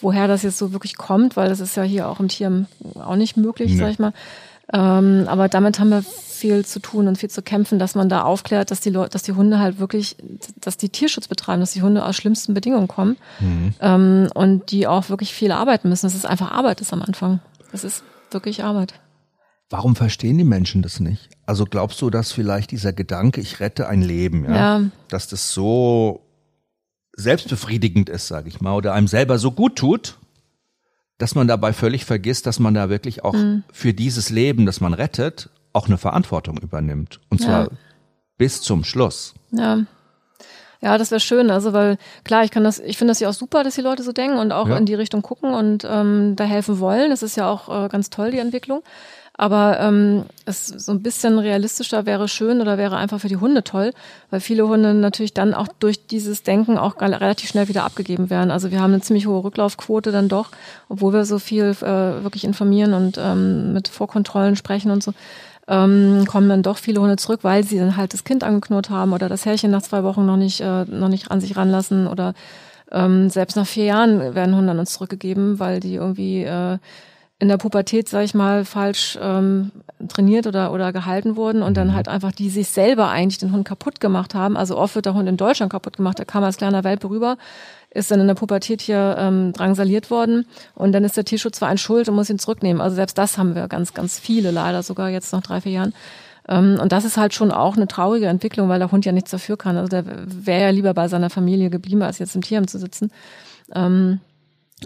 woher das jetzt so wirklich kommt, weil das ist ja hier auch im Tier auch nicht möglich, nee. sag ich mal. Ähm, aber damit haben wir viel zu tun und viel zu kämpfen, dass man da aufklärt, dass die Leute, dass die Hunde halt wirklich, dass die Tierschutz betreiben, dass die Hunde aus schlimmsten Bedingungen kommen mhm. ähm, und die auch wirklich viel arbeiten müssen. Das ist einfach Arbeit ist am Anfang. Das ist wirklich Arbeit. Warum verstehen die Menschen das nicht? Also glaubst du, dass vielleicht dieser Gedanke, ich rette ein Leben, ja, ja. dass das so selbstbefriedigend ist, sage ich mal, oder einem selber so gut tut, dass man dabei völlig vergisst, dass man da wirklich auch mhm. für dieses Leben, das man rettet, auch eine Verantwortung übernimmt. Und zwar ja. bis zum Schluss. Ja. Ja, das wäre schön. Also, weil klar, ich kann das, ich finde das ja auch super, dass die Leute so denken und auch ja. in die Richtung gucken und ähm, da helfen wollen. Das ist ja auch äh, ganz toll, die Entwicklung. Aber ähm, es so ein bisschen realistischer wäre schön oder wäre einfach für die Hunde toll, weil viele Hunde natürlich dann auch durch dieses Denken auch relativ schnell wieder abgegeben werden. Also wir haben eine ziemlich hohe Rücklaufquote dann doch, obwohl wir so viel äh, wirklich informieren und ähm, mit Vorkontrollen sprechen und so ähm, kommen dann doch viele Hunde zurück, weil sie dann halt das Kind angeknurrt haben oder das Härchen nach zwei Wochen noch nicht, äh, noch nicht an sich ranlassen oder ähm, selbst nach vier Jahren werden Hunde an uns zurückgegeben, weil die irgendwie äh, in der Pubertät, sag ich mal, falsch ähm, trainiert oder, oder gehalten wurden und dann mhm. halt einfach die sich selber eigentlich den Hund kaputt gemacht haben. Also oft wird der Hund in Deutschland kaputt gemacht, der kam als kleiner Welpe rüber ist dann in der Pubertät hier ähm, drangsaliert worden und dann ist der Tierschutzverein schuld und muss ihn zurücknehmen. Also selbst das haben wir ganz, ganz viele leider sogar jetzt nach drei, vier Jahren. Ähm, und das ist halt schon auch eine traurige Entwicklung, weil der Hund ja nichts dafür kann. Also der wäre ja lieber bei seiner Familie geblieben, als jetzt im Tierheim zu sitzen. Ähm,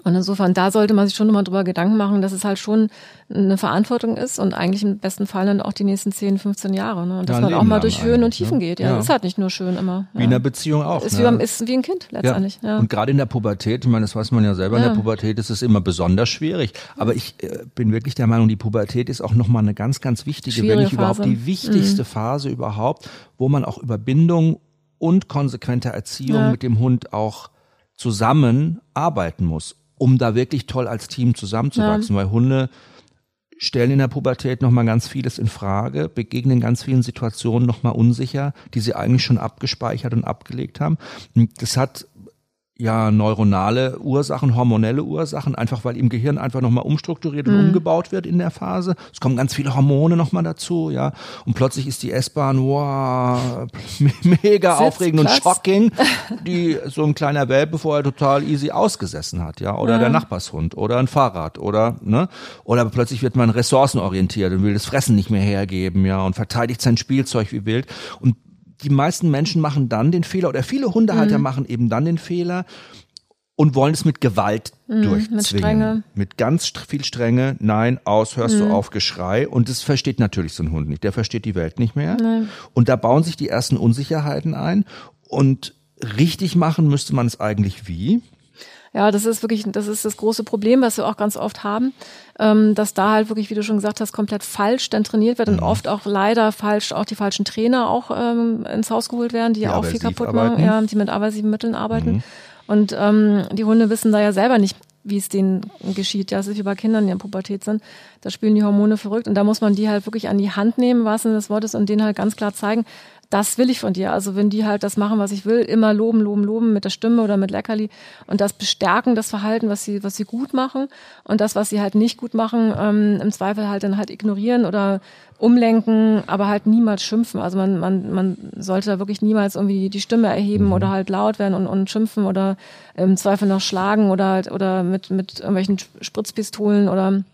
und insofern, da sollte man sich schon nochmal drüber Gedanken machen, dass es halt schon eine Verantwortung ist und eigentlich im besten Fall dann auch die nächsten 10, 15 Jahre. Ne? Und dass ja, man auch mal durch Höhen und Tiefen ne? geht. Ja, ja. ist halt nicht nur schön immer. Wie in einer Beziehung auch. Ist, ne? wie, ist wie ein Kind letztendlich. Ja. ja. Und gerade in der Pubertät, ich meine, das weiß man ja selber, in der Pubertät ist es immer besonders schwierig. Aber ich äh, bin wirklich der Meinung, die Pubertät ist auch nochmal eine ganz, ganz wichtige, Schwierige wenn nicht Phase. überhaupt die wichtigste mhm. Phase überhaupt, wo man auch über Bindung und konsequente Erziehung mit dem Hund auch zusammen arbeiten muss um da wirklich toll als Team zusammenzuwachsen, ja. weil Hunde stellen in der Pubertät nochmal ganz vieles in Frage, begegnen ganz vielen Situationen nochmal unsicher, die sie eigentlich schon abgespeichert und abgelegt haben. Das hat ja neuronale Ursachen, hormonelle Ursachen, einfach weil im Gehirn einfach nochmal umstrukturiert und mhm. umgebaut wird in der Phase. Es kommen ganz viele Hormone nochmal dazu, ja. Und plötzlich ist die S-Bahn, wow, mega aufregend und shocking, die so ein kleiner Welpe vorher total easy ausgesessen hat, ja. Oder ja. der Nachbarshund oder ein Fahrrad oder, ne. Oder plötzlich wird man ressourcenorientiert und will das Fressen nicht mehr hergeben, ja, und verteidigt sein Spielzeug wie wild. Und die meisten Menschen machen dann den Fehler oder viele Hundehalter mhm. machen eben dann den Fehler und wollen es mit Gewalt mhm, durchzwingen. Mit, Strenge. mit ganz viel Strenge. Nein, aus, hörst mhm. du auf, Geschrei. Und das versteht natürlich so ein Hund nicht. Der versteht die Welt nicht mehr. Nein. Und da bauen sich die ersten Unsicherheiten ein. Und richtig machen müsste man es eigentlich wie? Ja, das ist wirklich, das ist das große Problem, was wir auch ganz oft haben, ähm, dass da halt wirklich, wie du schon gesagt hast, komplett falsch dann trainiert wird und mhm. oft auch leider falsch, auch die falschen Trainer auch ähm, ins Haus geholt werden, die, die ja auch viel kaputt arbeiten. machen, ja, die mit aversiven Mitteln arbeiten. Mhm. Und ähm, die Hunde wissen da ja selber nicht, wie es denen geschieht. Ja, es ist wie bei Kindern, die in Pubertät sind. Da spielen die Hormone verrückt und da muss man die halt wirklich an die Hand nehmen, was denn das Wort ist, und denen halt ganz klar zeigen, das will ich von dir. Also wenn die halt das machen, was ich will, immer loben, loben, loben mit der Stimme oder mit Leckerli und das bestärken, das Verhalten, was sie, was sie gut machen und das, was sie halt nicht gut machen, ähm, im Zweifel halt dann halt ignorieren oder umlenken, aber halt niemals schimpfen. Also man, man, man sollte da wirklich niemals irgendwie die Stimme erheben mhm. oder halt laut werden und, und schimpfen oder im Zweifel noch schlagen oder halt, oder mit, mit irgendwelchen Spritzpistolen oder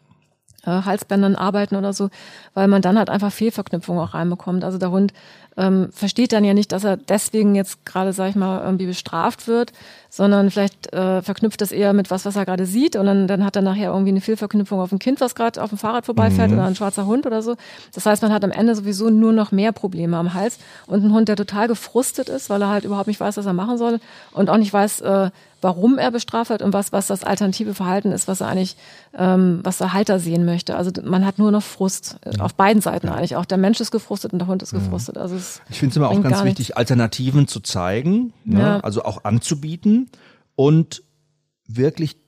Halsbändern arbeiten oder so, weil man dann halt einfach Fehlverknüpfungen auch reinbekommt. Also der Hund ähm, versteht dann ja nicht, dass er deswegen jetzt gerade, sag ich mal, irgendwie bestraft wird, sondern vielleicht äh, verknüpft das eher mit was, was er gerade sieht und dann, dann hat er nachher irgendwie eine Fehlverknüpfung auf ein Kind, was gerade auf dem Fahrrad vorbeifährt mhm. oder ein schwarzer Hund oder so. Das heißt, man hat am Ende sowieso nur noch mehr Probleme am Hals und ein Hund, der total gefrustet ist, weil er halt überhaupt nicht weiß, was er machen soll und auch nicht weiß, äh, warum er bestraft wird und was, was das alternative Verhalten ist, was er eigentlich, ähm, was der Halter sehen möchte. Also man hat nur noch Frust ja. auf beiden Seiten ja. eigentlich. Auch der Mensch ist gefrustet und der Hund ist gefrustet. Also ich finde es immer auch ganz wichtig, Alternativen zu zeigen, ne? ja. also auch anzubieten und wirklich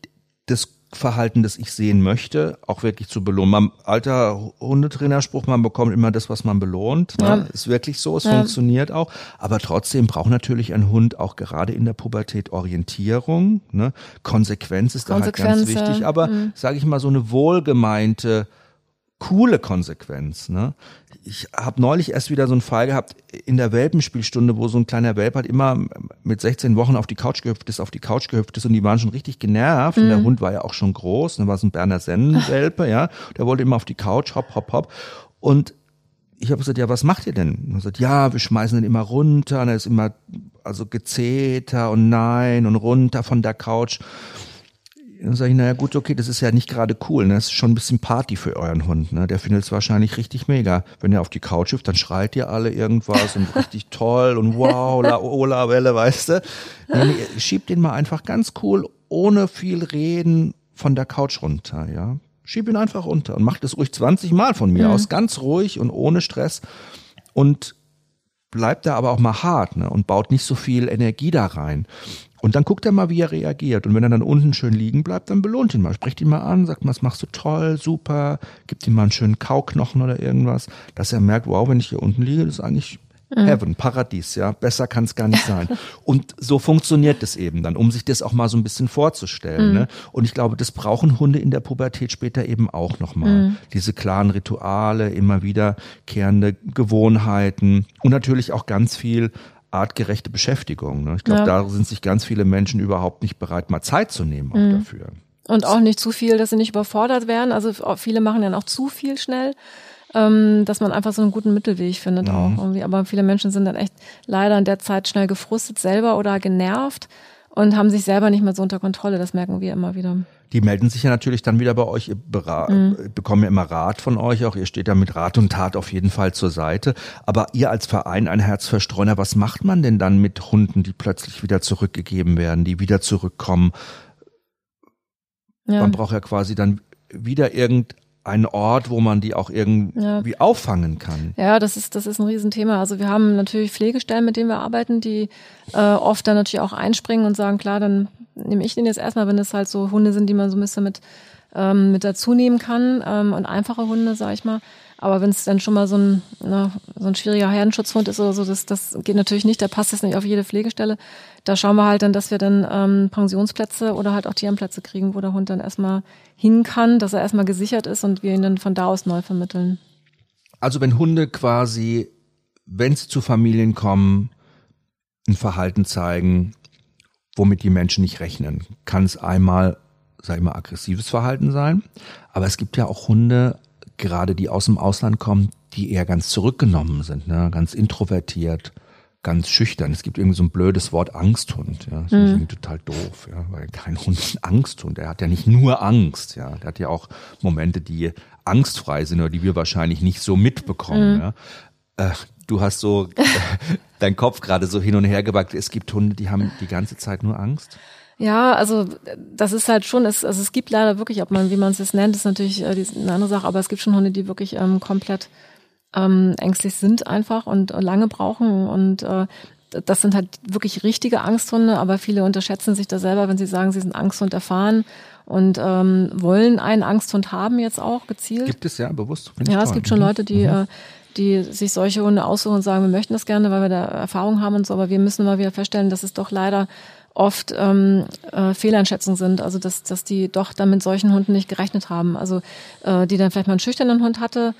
das Verhalten, das ich sehen möchte, auch wirklich zu belohnen. Man, alter Hundetrainerspruch, man bekommt immer das, was man belohnt. Ne? Ja. Ist wirklich so, es ja. funktioniert auch. Aber trotzdem braucht natürlich ein Hund auch gerade in der Pubertät Orientierung. Ne? Konsequenz ist da halt ganz wichtig. Aber mhm. sage ich mal, so eine wohlgemeinte coole Konsequenz. Ne? Ich habe neulich erst wieder so einen Fall gehabt in der Welpenspielstunde, wo so ein kleiner Welp halt immer mit 16 Wochen auf die Couch gehüpft ist, auf die Couch gehüpft ist und die waren schon richtig genervt. Mhm. Und der mhm. Hund war ja auch schon groß, dann war es ein Berner Sennenwelpe, ja. Der wollte immer auf die Couch, hopp, hopp, hopp. Und ich habe gesagt, ja, was macht ihr denn? Und er sagt, ja, wir schmeißen den immer runter, und er ist immer also gezeter und nein und runter von der Couch. Dann sage ich, naja gut, okay, das ist ja nicht gerade cool. Ne? Das ist schon ein bisschen Party für euren Hund. Ne? Der findet es wahrscheinlich richtig mega. Wenn er auf die Couch hüpft, dann schreit ihr alle irgendwas und richtig toll und wow, la ola Welle, weißt du. Nee, schiebt den mal einfach ganz cool, ohne viel Reden von der Couch runter, ja. Schieb ihn einfach runter und macht es ruhig 20 Mal von mir mhm. aus, ganz ruhig und ohne Stress. Und bleibt da aber auch mal hart ne? und baut nicht so viel Energie da rein. Und dann guckt er mal, wie er reagiert. Und wenn er dann unten schön liegen bleibt, dann belohnt ihn mal. Sprecht ihn mal an, sagt mal, das machst du toll, super, gibt ihm mal einen schönen Kauknochen oder irgendwas, dass er merkt, wow, wenn ich hier unten liege, das ist eigentlich. Heaven, Paradies, ja. Besser kann es gar nicht sein. Und so funktioniert es eben dann, um sich das auch mal so ein bisschen vorzustellen. Mhm. Ne? Und ich glaube, das brauchen Hunde in der Pubertät später eben auch nochmal. Mhm. Diese klaren Rituale, immer wiederkehrende Gewohnheiten und natürlich auch ganz viel artgerechte Beschäftigung. Ne? Ich glaube, ja. da sind sich ganz viele Menschen überhaupt nicht bereit, mal Zeit zu nehmen auch mhm. dafür. Und auch nicht zu viel, dass sie nicht überfordert werden. Also viele machen dann auch zu viel schnell, ähm, dass man einfach so einen guten Mittelweg findet mhm. auch irgendwie. Aber viele Menschen sind dann echt leider in der Zeit schnell gefrustet selber oder genervt und haben sich selber nicht mehr so unter Kontrolle. Das merken wir immer wieder die melden sich ja natürlich dann wieder bei euch, ihr mhm. bekommen ja immer Rat von euch auch, ihr steht da mit Rat und Tat auf jeden Fall zur Seite. Aber ihr als Verein, ein Herz für Streuner, was macht man denn dann mit Hunden, die plötzlich wieder zurückgegeben werden, die wieder zurückkommen? Ja. Man braucht ja quasi dann wieder irgend ein Ort, wo man die auch irgendwie ja. auffangen kann. Ja, das ist, das ist ein Riesenthema. Also wir haben natürlich Pflegestellen, mit denen wir arbeiten, die äh, oft dann natürlich auch einspringen und sagen, klar, dann nehme ich den jetzt erstmal, wenn es halt so Hunde sind, die man so ein bisschen mit ähm, mit dazu nehmen kann ähm, und einfache Hunde, sag ich mal. Aber wenn es dann schon mal so ein, na, so ein schwieriger Herdenschutzhund ist oder so, das, das geht natürlich nicht, da passt jetzt nicht auf jede Pflegestelle. Da schauen wir halt dann, dass wir dann ähm, Pensionsplätze oder halt auch Tierenplätze kriegen, wo der Hund dann erstmal hin kann, dass er erstmal gesichert ist und wir ihn dann von da aus neu vermitteln. Also wenn Hunde quasi, wenn sie zu Familien kommen, ein Verhalten zeigen, womit die Menschen nicht rechnen, kann es einmal, sag ich mal, aggressives Verhalten sein. Aber es gibt ja auch Hunde, gerade die aus dem Ausland kommen, die eher ganz zurückgenommen sind, ne? ganz introvertiert, ganz schüchtern. Es gibt irgendwie so ein blödes Wort Angsthund, ja. Das ist mhm. total doof, ja, weil kein Hund ist ein Angsthund. Der hat ja nicht nur Angst, ja. Der hat ja auch Momente, die angstfrei sind oder die wir wahrscheinlich nicht so mitbekommen, mhm. ja. Äh, du hast so äh, dein Kopf gerade so hin und her gebackt. Es gibt Hunde, die haben die ganze Zeit nur Angst. Ja, also das ist halt schon, es, also es gibt leider wirklich, ob man, wie man es jetzt nennt, ist natürlich äh, eine andere Sache, aber es gibt schon Hunde, die wirklich ähm, komplett ähm, ängstlich sind einfach und lange brauchen und äh, das sind halt wirklich richtige Angsthunde, aber viele unterschätzen sich da selber, wenn sie sagen, sie sind Angsthund erfahren und ähm, wollen einen Angsthund haben jetzt auch gezielt. Gibt es ja bewusst. Ja, toll. es gibt schon mhm. Leute, die mhm. äh, die sich solche Hunde aussuchen und sagen, wir möchten das gerne, weil wir da Erfahrung haben und so, aber wir müssen mal wieder feststellen, dass es doch leider oft ähm, äh, Fehleinschätzungen sind, also dass, dass die doch dann mit solchen Hunden nicht gerechnet haben. Also äh, die dann vielleicht mal einen schüchternen Hund hatte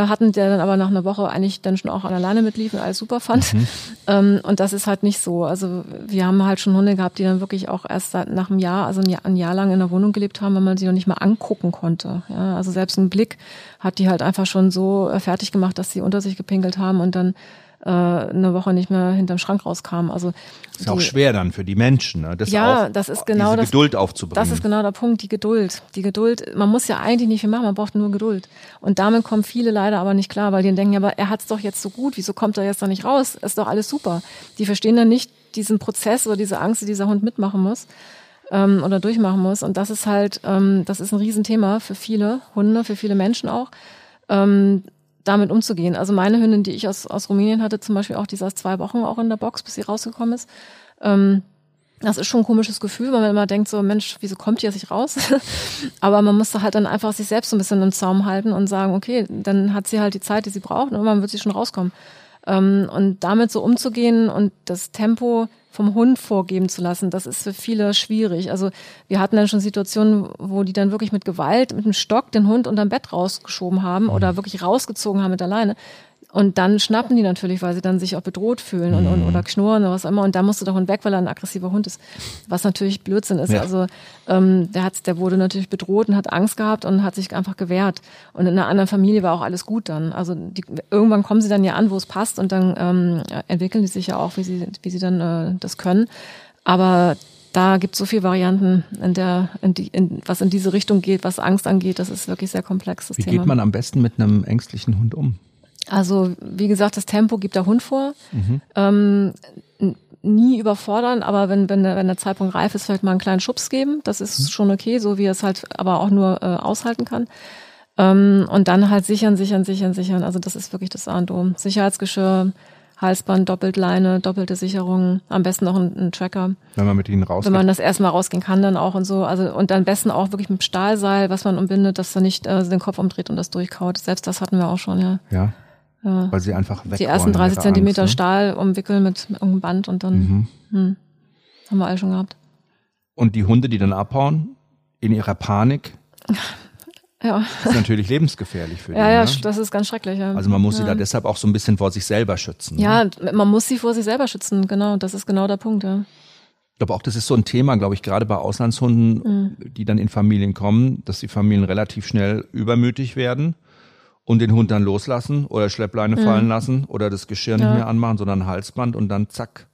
hatten, der dann aber nach einer Woche eigentlich dann schon auch an alleine mitlief und alles super fand. Mhm. Ähm, und das ist halt nicht so. Also wir haben halt schon Hunde gehabt, die dann wirklich auch erst seit, nach einem Jahr, also ein Jahr, ein Jahr lang in der Wohnung gelebt haben, weil man sie noch nicht mal angucken konnte. Ja, also selbst ein Blick hat die halt einfach schon so äh, fertig gemacht, dass sie unter sich gepinkelt haben und dann äh, eine Woche nicht mehr hinterm Schrank rauskam. Also das ist die, auch schwer dann für die Menschen, ne? das ja, auch, das ist genau diese das, Geduld aufzubringen. Das ist genau der Punkt, die Geduld. Die Geduld. Man muss ja eigentlich nicht viel machen, man braucht nur Geduld. Und damit kommen viele leider aber nicht klar, weil die denken, ja, aber er hat's doch jetzt so gut, wieso kommt er jetzt da nicht raus? Ist doch alles super. Die verstehen dann nicht diesen Prozess oder diese Angst, die dieser Hund mitmachen muss ähm, oder durchmachen muss. Und das ist halt, ähm, das ist ein Riesenthema für viele Hunde, für viele Menschen auch. Ähm, damit umzugehen. Also meine Hündin, die ich aus, aus Rumänien hatte, zum Beispiel auch, die saß zwei Wochen auch in der Box, bis sie rausgekommen ist. Ähm, das ist schon ein komisches Gefühl, weil man immer denkt so, Mensch, wieso kommt die jetzt nicht raus? Aber man musste halt dann einfach sich selbst so ein bisschen im Zaum halten und sagen, okay, dann hat sie halt die Zeit, die sie braucht und irgendwann wird sie schon rauskommen. Ähm, und damit so umzugehen und das Tempo vom Hund vorgeben zu lassen, das ist für viele schwierig. Also wir hatten dann schon Situationen, wo die dann wirklich mit Gewalt, mit dem Stock den Hund unterm Bett rausgeschoben haben oder mhm. wirklich rausgezogen haben mit der Leine. Und dann schnappen die natürlich, weil sie dann sich auch bedroht fühlen und, und oder knurren oder was immer. Und da musste der Hund weg, weil er ein aggressiver Hund ist. Was natürlich Blödsinn ist. Ja. Also ähm, der hat, der wurde natürlich bedroht und hat Angst gehabt und hat sich einfach gewehrt. Und in einer anderen Familie war auch alles gut dann. Also die, irgendwann kommen sie dann ja an, wo es passt und dann ähm, entwickeln die sich ja auch, wie sie, wie sie dann äh, das können. Aber da gibt es so viele Varianten, in der, in die, in, was in diese Richtung geht, was Angst angeht. Das ist wirklich sehr komplex. Wie Thema. geht man am besten mit einem ängstlichen Hund um? Also wie gesagt, das Tempo gibt der Hund vor. Mhm. Ähm, nie überfordern, aber wenn, wenn, wenn der Zeitpunkt reif ist, vielleicht mal einen kleinen Schubs geben. Das ist mhm. schon okay, so wie er es halt aber auch nur äh, aushalten kann. Ähm, und dann halt sichern, sichern, sichern, sichern. Also das ist wirklich das A und O. Sicherheitsgeschirr, Halsband, Doppeltleine, doppelte Sicherung, am besten noch ein, ein Tracker. Wenn man mit ihnen rausgeht. Wenn man das erstmal rausgehen kann, dann auch und so. Also und am besten auch wirklich mit Stahlseil, was man umbindet, dass er nicht äh, den Kopf umdreht und das durchkaut. Selbst das hatten wir auch schon, ja. Ja. Ja. Weil sie einfach weg Die ersten 30 Zentimeter Angst, ne? Stahl umwickeln mit, irgendeinem Band und dann mhm. hm, haben wir alle schon gehabt. Und die Hunde, die dann abhauen, in ihrer Panik, ja. ist natürlich lebensgefährlich für die. Ja, ja, ne? das ist ganz schrecklich. Ja. Also man muss ja. sie da deshalb auch so ein bisschen vor sich selber schützen. Ja, ne? man muss sie vor sich selber schützen, genau. Das ist genau der Punkt, ja. Ich glaube auch, das ist so ein Thema, glaube ich, gerade bei Auslandshunden, mhm. die dann in Familien kommen, dass die Familien relativ schnell übermütig werden und den Hund dann loslassen oder Schleppleine mhm. fallen lassen oder das Geschirr ja. nicht mehr anmachen, sondern ein Halsband und dann zack.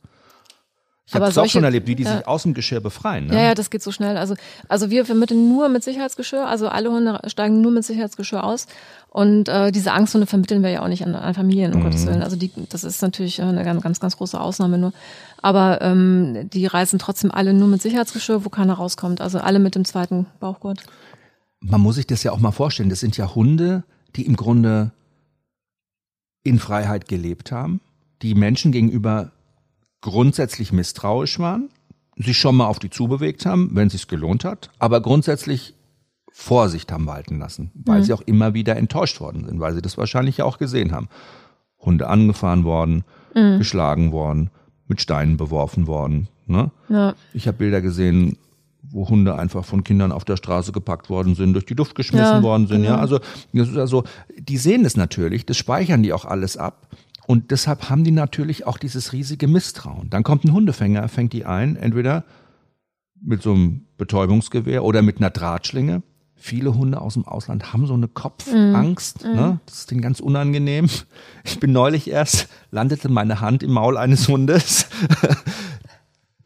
Ich habe es auch schon erlebt, wie die ja. sich aus dem Geschirr befreien. Ne? Ja, ja, das geht so schnell. Also, also wir vermitteln nur mit Sicherheitsgeschirr. Also alle Hunde steigen nur mit Sicherheitsgeschirr aus. Und äh, diese Angsthunde vermitteln wir ja auch nicht an, an Familien, um mhm. Gottes Willen. Also die, das ist natürlich eine ganz, ganz, ganz große Ausnahme nur. Aber ähm, die reisen trotzdem alle nur mit Sicherheitsgeschirr, wo keiner rauskommt. Also alle mit dem zweiten Bauchgurt. Man muss sich das ja auch mal vorstellen. Das sind ja Hunde, die im Grunde in Freiheit gelebt haben, die Menschen gegenüber grundsätzlich misstrauisch waren, sich schon mal auf die zubewegt haben, wenn es sich gelohnt hat, aber grundsätzlich Vorsicht haben walten lassen, weil Mhm. sie auch immer wieder enttäuscht worden sind, weil sie das wahrscheinlich ja auch gesehen haben. Hunde angefahren worden, Mhm. geschlagen worden, mit Steinen beworfen worden. Ne? Ja. Ich habe Bilder gesehen, wo Hunde einfach von Kindern auf der Straße gepackt worden sind, durch die Luft geschmissen Ja, worden sind. Ja, genau. also das ist also, die sehen das natürlich, das speichern die auch alles ab. Und deshalb haben die natürlich auch dieses riesige Misstrauen. Dann kommt ein Hundefänger, fängt die ein, entweder mit so einem Betäubungsgewehr oder mit einer Drahtschlinge. Viele Hunde aus dem Ausland haben so eine Kopfangst. Ne? Das ist denen ganz unangenehm. Ich bin neulich erst, landete meine Hand im Maul eines Hundes,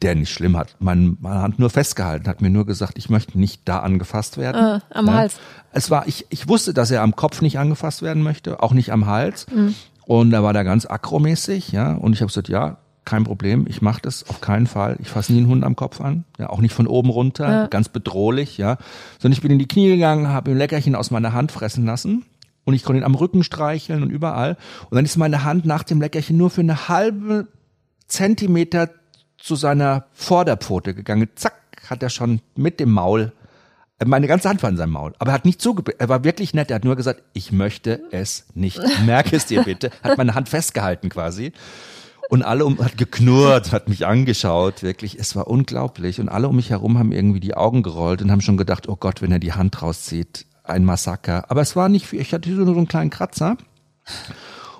der nicht schlimm hat, meine, meine Hand nur festgehalten, hat mir nur gesagt, ich möchte nicht da angefasst werden. Ah, am Hals. Es war, ich, ich wusste, dass er am Kopf nicht angefasst werden möchte, auch nicht am Hals. Mhm. Und da war der ganz akromäßig, ja. Und ich habe gesagt, ja, kein Problem, ich mache das auf keinen Fall. Ich fasse nie einen Hund am Kopf an, ja, auch nicht von oben runter, Ja. ganz bedrohlich, ja. Sondern ich bin in die Knie gegangen, habe ihm Leckerchen aus meiner Hand fressen lassen. Und ich konnte ihn am Rücken streicheln und überall. Und dann ist meine Hand nach dem Leckerchen nur für eine halbe Zentimeter zu seiner Vorderpfote gegangen. Zack, hat er schon mit dem Maul, äh, meine ganze Hand war in seinem Maul. Aber er hat nicht zugebissen. Er war wirklich nett. Er hat nur gesagt, ich möchte es nicht. Merke es dir bitte. Hat meine Hand festgehalten quasi. Und alle um, hat geknurrt, hat mich angeschaut, wirklich. Es war unglaublich. Und alle um mich herum haben irgendwie die Augen gerollt und haben schon gedacht, oh Gott, wenn er die Hand rauszieht, ein Massaker. Aber es war nicht viel. Ich hatte nur so einen kleinen Kratzer.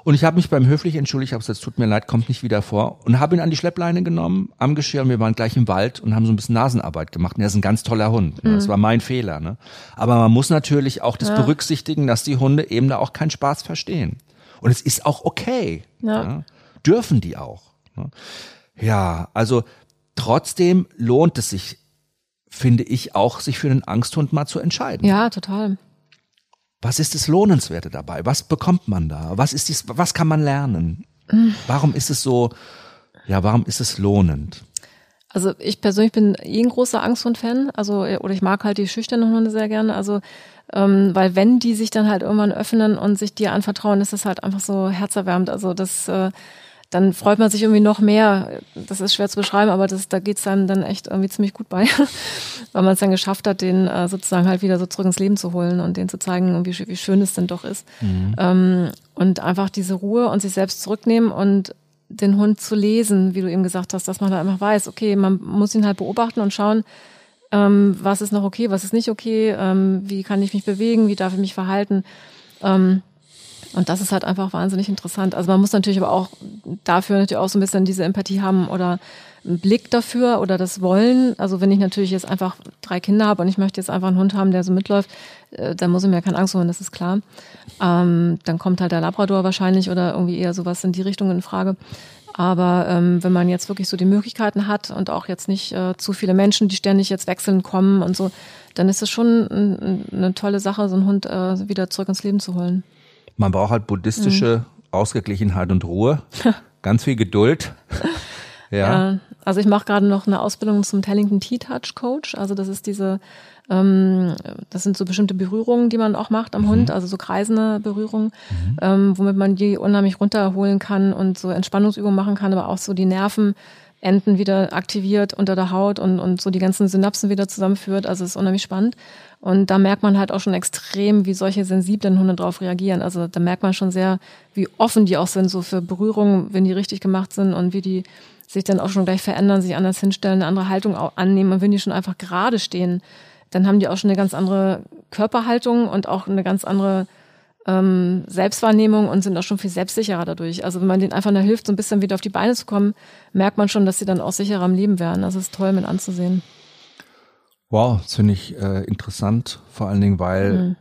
Und ich habe mich beim höflich entschuldigt, habe gesagt, es tut mir leid, kommt nicht wieder vor. Und habe ihn an die Schleppleine genommen, am Geschirr. Und wir waren gleich im Wald und haben so ein bisschen Nasenarbeit gemacht. Und er ist ein ganz toller Hund. Ja, Das war mein Fehler. Ne? Aber man muss natürlich auch das berücksichtigen, dass die Hunde eben da auch keinen Spaß verstehen. Und es ist auch okay. Ja. Dürfen die auch. Ne? Ja, also trotzdem lohnt es sich, finde ich, auch sich für einen Angsthund mal zu entscheiden. Ja, total. Was ist das Lohnenswerte dabei? Was bekommt man da? Was ist dies, was kann man lernen? Warum ist es so, ja, warum ist es lohnend? Also ich persönlich bin eh ein großer Angsthund-Fan, also oder ich mag halt die schüchternen Hunde sehr gerne, also ähm, weil wenn die sich dann halt irgendwann öffnen und sich dir anvertrauen, ist das halt einfach so herzerwärmend. Also das, äh, dann freut man sich irgendwie noch mehr. Das ist schwer zu beschreiben, aber das, da geht's einem dann echt irgendwie ziemlich gut bei, weil man es dann geschafft hat, den äh, sozusagen halt wieder so zurück ins Leben zu holen und denen zu zeigen, wie, wie schön es denn doch ist. Ähm, und einfach diese Ruhe und sich selbst zurücknehmen und den Hund zu lesen, wie du eben gesagt hast, dass man da einfach weiß, okay, man muss ihn halt beobachten und schauen, ähm, was ist noch okay, was ist nicht okay, ähm, wie kann ich mich bewegen, wie darf ich mich verhalten. Ähm, und das ist halt einfach wahnsinnig interessant. Also man muss natürlich aber auch dafür natürlich auch so ein bisschen diese Empathie haben oder einen Blick dafür oder das Wollen. Also wenn ich natürlich jetzt einfach drei Kinder habe und ich möchte jetzt einfach einen Hund haben, der so mitläuft, äh, dann muss ich mir keine Angst holen, das ist klar. Ähm, dann kommt halt der Labrador wahrscheinlich oder irgendwie eher sowas in die Richtung in Frage. Aber ähm, wenn man jetzt wirklich so die Möglichkeiten hat und auch jetzt nicht äh, zu viele Menschen, die ständig jetzt wechseln kommen und so, dann ist es schon ein, ein, eine tolle Sache, so einen Hund äh, wieder zurück ins Leben zu holen. Man braucht halt buddhistische Ausgeglichenheit und Ruhe, ganz viel Geduld. Ja, Äh, also ich mache gerade noch eine Ausbildung zum Tellington Tea Touch Coach. Also das ist diese, ähm, das sind so bestimmte Berührungen, die man auch macht am Hund, also so kreisende Berührungen, ähm, womit man die unheimlich runterholen kann und so Entspannungsübungen machen kann, aber auch so die Nervenenden wieder aktiviert unter der Haut und, und so die ganzen Synapsen wieder zusammenführt. Also es ist unheimlich spannend. Und da merkt man halt auch schon extrem, wie solche sensiblen Hunde darauf reagieren. Also da merkt man schon sehr, wie offen die auch sind, so für Berührungen, wenn die richtig gemacht sind und wie die sich dann auch schon gleich verändern, sich anders hinstellen, eine andere Haltung auch annehmen. Und wenn die schon einfach gerade stehen, dann haben die auch schon eine ganz andere Körperhaltung und auch eine ganz andere ähm, Selbstwahrnehmung und sind auch schon viel selbstsicherer dadurch. Also wenn man denen einfach nur hilft, so ein bisschen wieder auf die Beine zu kommen, merkt man schon, dass sie dann auch sicherer im Leben werden. Das ist toll mit anzusehen. Wow, das finde ich äh, interessant, vor allen Dingen, weil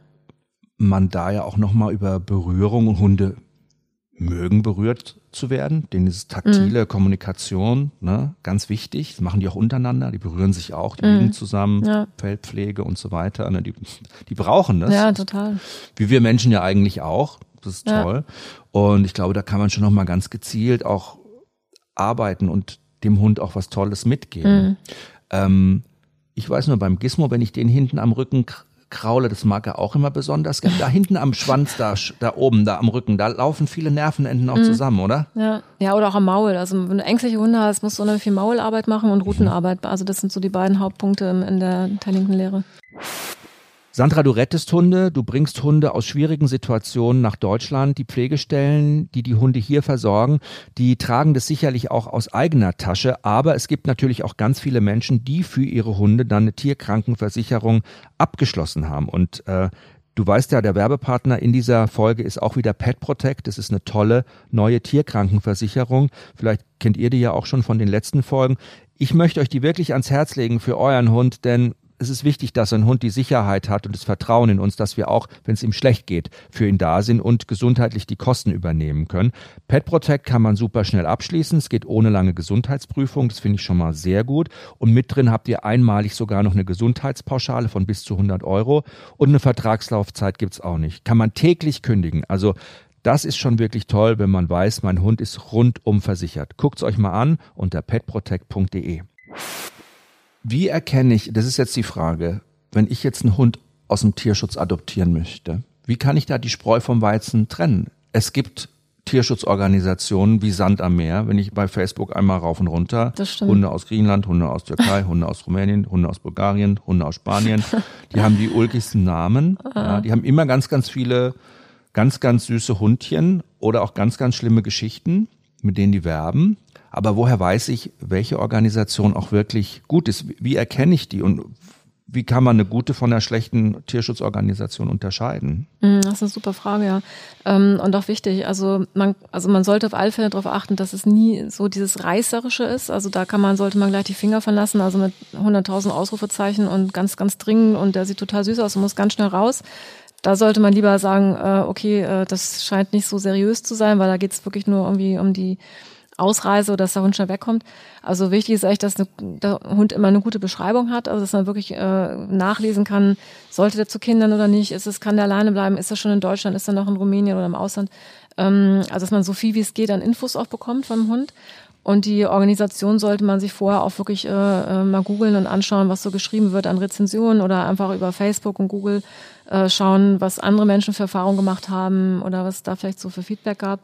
man da ja auch nochmal über Berührung und Hunde mögen berührt zu werden, denen ist taktile Kommunikation ne, ganz wichtig. Das machen die auch untereinander, die berühren sich auch, die liegen zusammen, Ja. Fellpflege und so weiter. Ne, die, die brauchen das. Ja, total. wie wir Menschen ja eigentlich auch. Das ist Ja. toll. Und ich glaube, da kann man schon noch mal ganz gezielt auch arbeiten und dem Hund auch was Tolles mitgeben. Ähm, ich weiß nur, beim Gizmo, wenn ich den hinten am Rücken kraule, das mag er auch immer besonders gern. Da hinten am Schwanz, da, da oben, da am Rücken, da laufen viele Nervenenden auch zusammen, oder? Ja. ja, oder auch am Maul. Also wenn du ängstliche Hunde hast, musst du unheimlich viel Maularbeit machen und Routenarbeit. Also das sind so die beiden Hauptpunkte in der Tellington-Lehre. Sandra, du rettest Hunde, du bringst Hunde aus schwierigen Situationen nach Deutschland. Die Pflegestellen, die die Hunde hier versorgen, die tragen das sicherlich auch aus eigener Tasche. Aber es gibt natürlich auch ganz viele Menschen, die für ihre Hunde dann eine Tierkrankenversicherung abgeschlossen haben. Und äh, Du weißt ja, der Werbepartner in dieser Folge ist auch wieder Pet Protect. Das ist eine tolle neue Tierkrankenversicherung. Vielleicht kennt ihr die ja auch schon von den letzten Folgen. Ich möchte euch die wirklich ans Herz legen für euren Hund, denn es ist wichtig, dass ein Hund die Sicherheit hat und das Vertrauen in uns, dass wir auch, wenn es ihm schlecht geht, für ihn da sind und gesundheitlich die Kosten übernehmen können. Pet Protect kann man super schnell abschließen. Es geht ohne lange Gesundheitsprüfung. Das finde ich schon mal sehr gut. Und mit drin habt ihr einmalig sogar noch eine Gesundheitspauschale von bis zu 100 Euro. Und eine Vertragslaufzeit gibt's auch nicht. Kann man täglich kündigen. Also das ist schon wirklich toll, wenn man weiß, mein Hund ist rundum versichert. Guckt's euch mal an unter petprotect.de. Wie erkenne ich, das ist jetzt die Frage, wenn ich jetzt einen Hund aus dem Tierschutz adoptieren möchte, wie kann ich da die Spreu vom Weizen trennen? Es gibt Tierschutzorganisationen wie Sand am Meer, wenn ich bei Facebook einmal rauf und runter, Hunde aus Griechenland, Hunde aus Türkei, Hunde aus Rumänien, Hunde aus Bulgarien, Hunde aus Spanien, die haben die ulkigsten Namen, ja, die haben immer ganz, ganz viele ganz, ganz süße Hundchen oder auch ganz, ganz schlimme Geschichten, mit denen die werben. Aber woher weiß ich, welche Organisation auch wirklich gut ist? Wie erkenne ich die und wie kann man eine gute von einer schlechten Tierschutzorganisation unterscheiden? Mhm, das ist eine super Frage, ja. Ähm, und auch wichtig. Also man, also man sollte auf alle Fälle darauf achten, dass es nie so dieses Reißerische ist. Also da kann man, sollte man gleich die Finger von lassen. Also mit 100.000 Ausrufezeichen und ganz, ganz dringend und der sieht total süß aus und muss ganz schnell raus. Da sollte man lieber sagen, äh, okay, äh, das scheint nicht so seriös zu sein, weil da geht es wirklich nur irgendwie um die Ausreise oder dass der Hund schnell wegkommt. Also wichtig ist echt, dass eine, der Hund immer eine gute Beschreibung hat, also dass man wirklich äh, nachlesen kann, sollte der zu Kindern oder nicht, ist es, kann der alleine bleiben, ist er schon in Deutschland, ist er noch in Rumänien oder im Ausland. Ähm, also dass man so viel wie es geht an Infos auch bekommt vom Hund. Und die Organisation sollte man sich vorher auch wirklich äh, äh, mal googeln und anschauen, was so geschrieben wird an Rezensionen oder einfach über Facebook und Google äh, schauen, was andere Menschen für Erfahrungen gemacht haben oder was da vielleicht so für Feedback gab.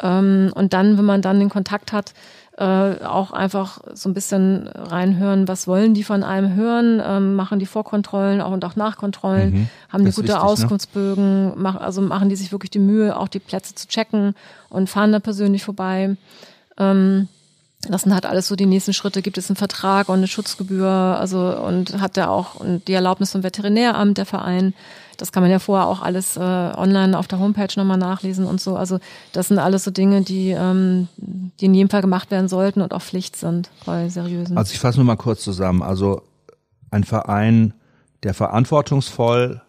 Ähm, und dann, wenn man dann den Kontakt hat, äh, auch einfach so ein bisschen reinhören, was wollen die von einem hören, ähm, machen die Vorkontrollen auch und auch Nachkontrollen, mhm, haben die gute wichtig, ne? Auskunftsbögen, ne? mach, also machen die sich wirklich die Mühe, auch die Plätze zu checken und fahren da persönlich vorbei. Ähm, das sind halt alles so die nächsten Schritte. Gibt es einen Vertrag und eine Schutzgebühr? Also und hat der auch und die Erlaubnis vom Veterinäramt, der Verein? Das kann man ja vorher auch alles äh, online auf der Homepage nochmal nachlesen und so. Also das sind alles so Dinge, die, ähm, die in jedem Fall gemacht werden sollten und auch Pflicht sind bei seriösen. Also ich fasse nur mal kurz zusammen. Also ein Verein, der verantwortungsvoll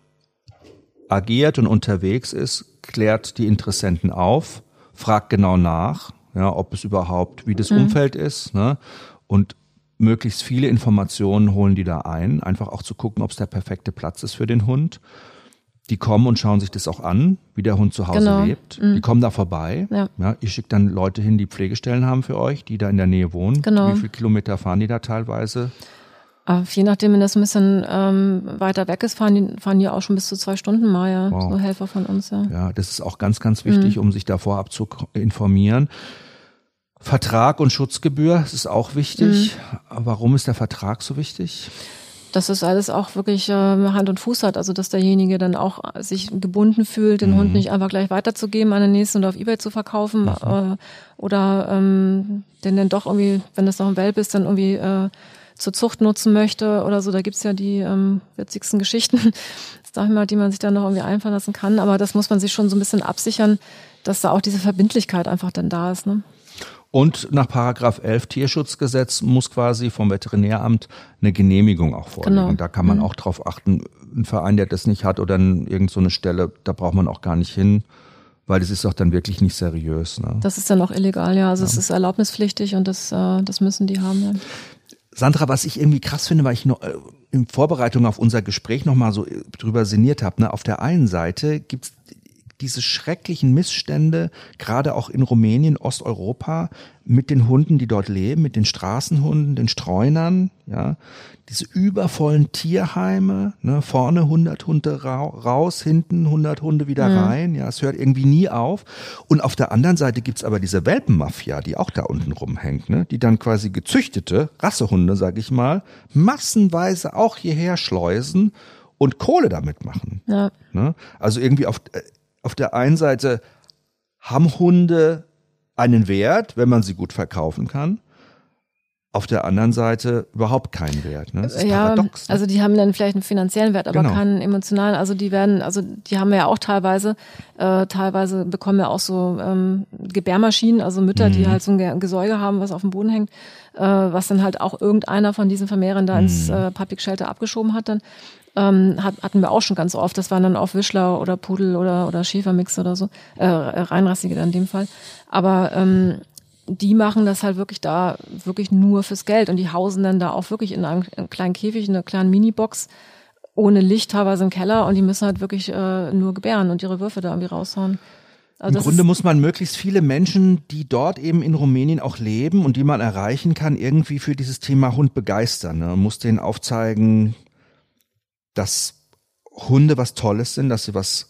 agiert und unterwegs ist, klärt die Interessenten auf, fragt genau nach, ja, ob es überhaupt, wie das mhm. Umfeld ist, ne? Und möglichst viele Informationen holen die da ein, einfach auch zu gucken, ob es der perfekte Platz ist für den Hund die kommen und schauen sich das auch an, wie der Hund zu Hause genau. lebt. Mhm. Die kommen da vorbei. Ja. ja ihr schickt dann Leute hin, die Pflegestellen haben für euch, die da in der Nähe wohnen. Genau. Wie viele Kilometer fahren die da teilweise? Aber je nachdem, wenn das ein bisschen ähm, weiter weg ist, fahren die, fahren die auch schon bis zu zwei Stunden mal, ja. Wow. So Helfer von uns, ja. Ja, das ist auch ganz, ganz wichtig, mhm. um sich da vorab zu informieren. Vertrag und Schutzgebühr, das ist auch wichtig. Mhm. Warum ist der Vertrag so wichtig? Dass das alles auch wirklich äh, Hand und Fuß hat, also dass derjenige dann auch sich gebunden fühlt, den mhm. Hund nicht einfach gleich weiterzugeben an den nächsten oder auf Ebay zu verkaufen äh, oder ähm, den dann doch irgendwie, wenn das noch ein Welp ist, dann irgendwie äh, zur Zucht nutzen möchte oder so. Da gibt's ja die ähm, witzigsten Geschichten, sag ich mal, die man sich dann noch irgendwie einfallen lassen kann. Aber das muss man sich schon so ein bisschen absichern, dass da auch diese Verbindlichkeit einfach dann da ist. Ne? Und nach Paragraph 11 Tierschutzgesetz muss quasi vom Veterinäramt eine Genehmigung auch vorliegen. Genau. Da kann man mhm. auch drauf achten. Ein Verein, der das nicht hat oder irgend so Stelle, da braucht man auch gar nicht hin, weil das ist doch dann wirklich nicht seriös. Ne? Das ist dann auch illegal, ja. Also ja. es ist erlaubnispflichtig und das, äh, das müssen die haben. Ja. Sandra, was ich irgendwie krass finde, weil ich noch äh, in Vorbereitung auf unser Gespräch nochmal so drüber sinniert habe. Ne? Auf der einen Seite gibt's diese schrecklichen Missstände, gerade auch in Rumänien, Osteuropa, mit den Hunden, die dort leben, mit den Straßenhunden, den Streunern, ja, diese übervollen Tierheime, ne, vorne 100 Hunde raus, hinten 100 Hunde wieder mhm. rein, ja, es hört irgendwie nie auf. Und auf der anderen Seite gibt's aber diese Welpenmafia, die auch da unten rumhängt, ne, die dann quasi gezüchtete Rassehunde, sag ich mal, massenweise auch hierher schleusen und Kohle damit machen. Ja. Ne? Also irgendwie auf, äh, auf der einen Seite haben Hunde einen Wert, wenn man sie gut verkaufen kann. Auf der anderen Seite überhaupt keinen Wert. Ne? Das ist ja, paradox. Ne? also die haben dann vielleicht einen finanziellen Wert, aber Genau. keinen emotionalen. Also die werden, also die haben wir ja auch teilweise, äh, teilweise bekommen wir auch so ähm, Gebärmaschinen, also Mütter, die Mhm. halt so ein Ge- Gesäuge haben, was auf dem Boden hängt, äh, was dann halt auch irgendeiner von diesen Vermehrern da ins Mhm. äh, Public Shelter abgeschoben hat dann. Ähm, hat, hatten wir auch schon ganz oft. Das waren dann auch Wischler oder Pudel oder, oder Schäfermix oder so, äh, Reinrassige dann in dem Fall. Aber ähm, die machen das halt wirklich da wirklich nur fürs Geld und die hausen dann da auch wirklich in einem kleinen Käfig, in einer kleinen Minibox ohne Licht, teilweise im Keller und die müssen halt wirklich äh, nur gebären und ihre Würfe da irgendwie raushauen. Also Im Grunde muss man möglichst viele Menschen, die dort eben in Rumänien auch leben und die man erreichen kann, irgendwie für dieses Thema Hund begeistern. Ne? Man muss denen aufzeigen, dass Hunde was Tolles sind, dass sie was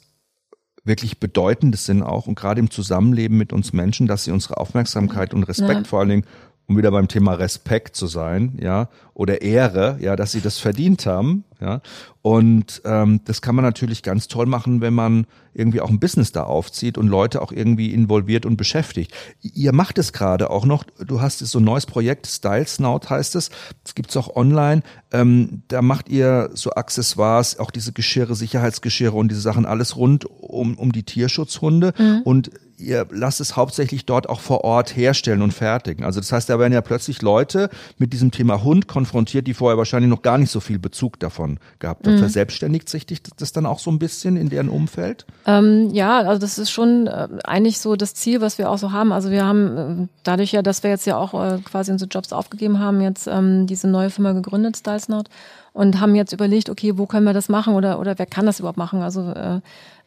wirklich Bedeutendes sind auch und gerade im Zusammenleben mit uns Menschen, dass sie unsere Aufmerksamkeit und Respekt Ja. vor allen Dingen, um wieder beim Thema Respekt zu sein, ja, oder Ehre, ja, dass sie das verdient haben, ja. Und ähm, das kann man natürlich ganz toll machen, wenn man irgendwie auch ein Business da aufzieht und Leute auch irgendwie involviert und beschäftigt. Ihr macht es gerade auch noch, du hast so ein neues Projekt, Style Snout heißt es, das gibt's auch online. Ähm, da macht ihr so Accessoires, auch diese Geschirre, Sicherheitsgeschirre und diese Sachen, alles rund um, um die Tierschutzhunde. Und ihr lasst es hauptsächlich dort auch vor Ort herstellen und fertigen. Also das heißt, da werden ja plötzlich Leute mit diesem Thema Hund konfrontiert, die vorher wahrscheinlich noch gar nicht so viel Bezug davon gehabt haben. Verselbstständigt sich das dann auch so ein bisschen in deren Umfeld? ähm, ja, also das ist schon äh, eigentlich so das Ziel, was wir auch so haben. Also wir haben äh, dadurch ja, dass wir jetzt ja auch äh, quasi unsere Jobs aufgegeben haben, jetzt ähm, diese neue Firma gegründet, Stylesnot, und haben jetzt überlegt, okay, wo können wir das machen oder oder wer kann das überhaupt machen? Also äh,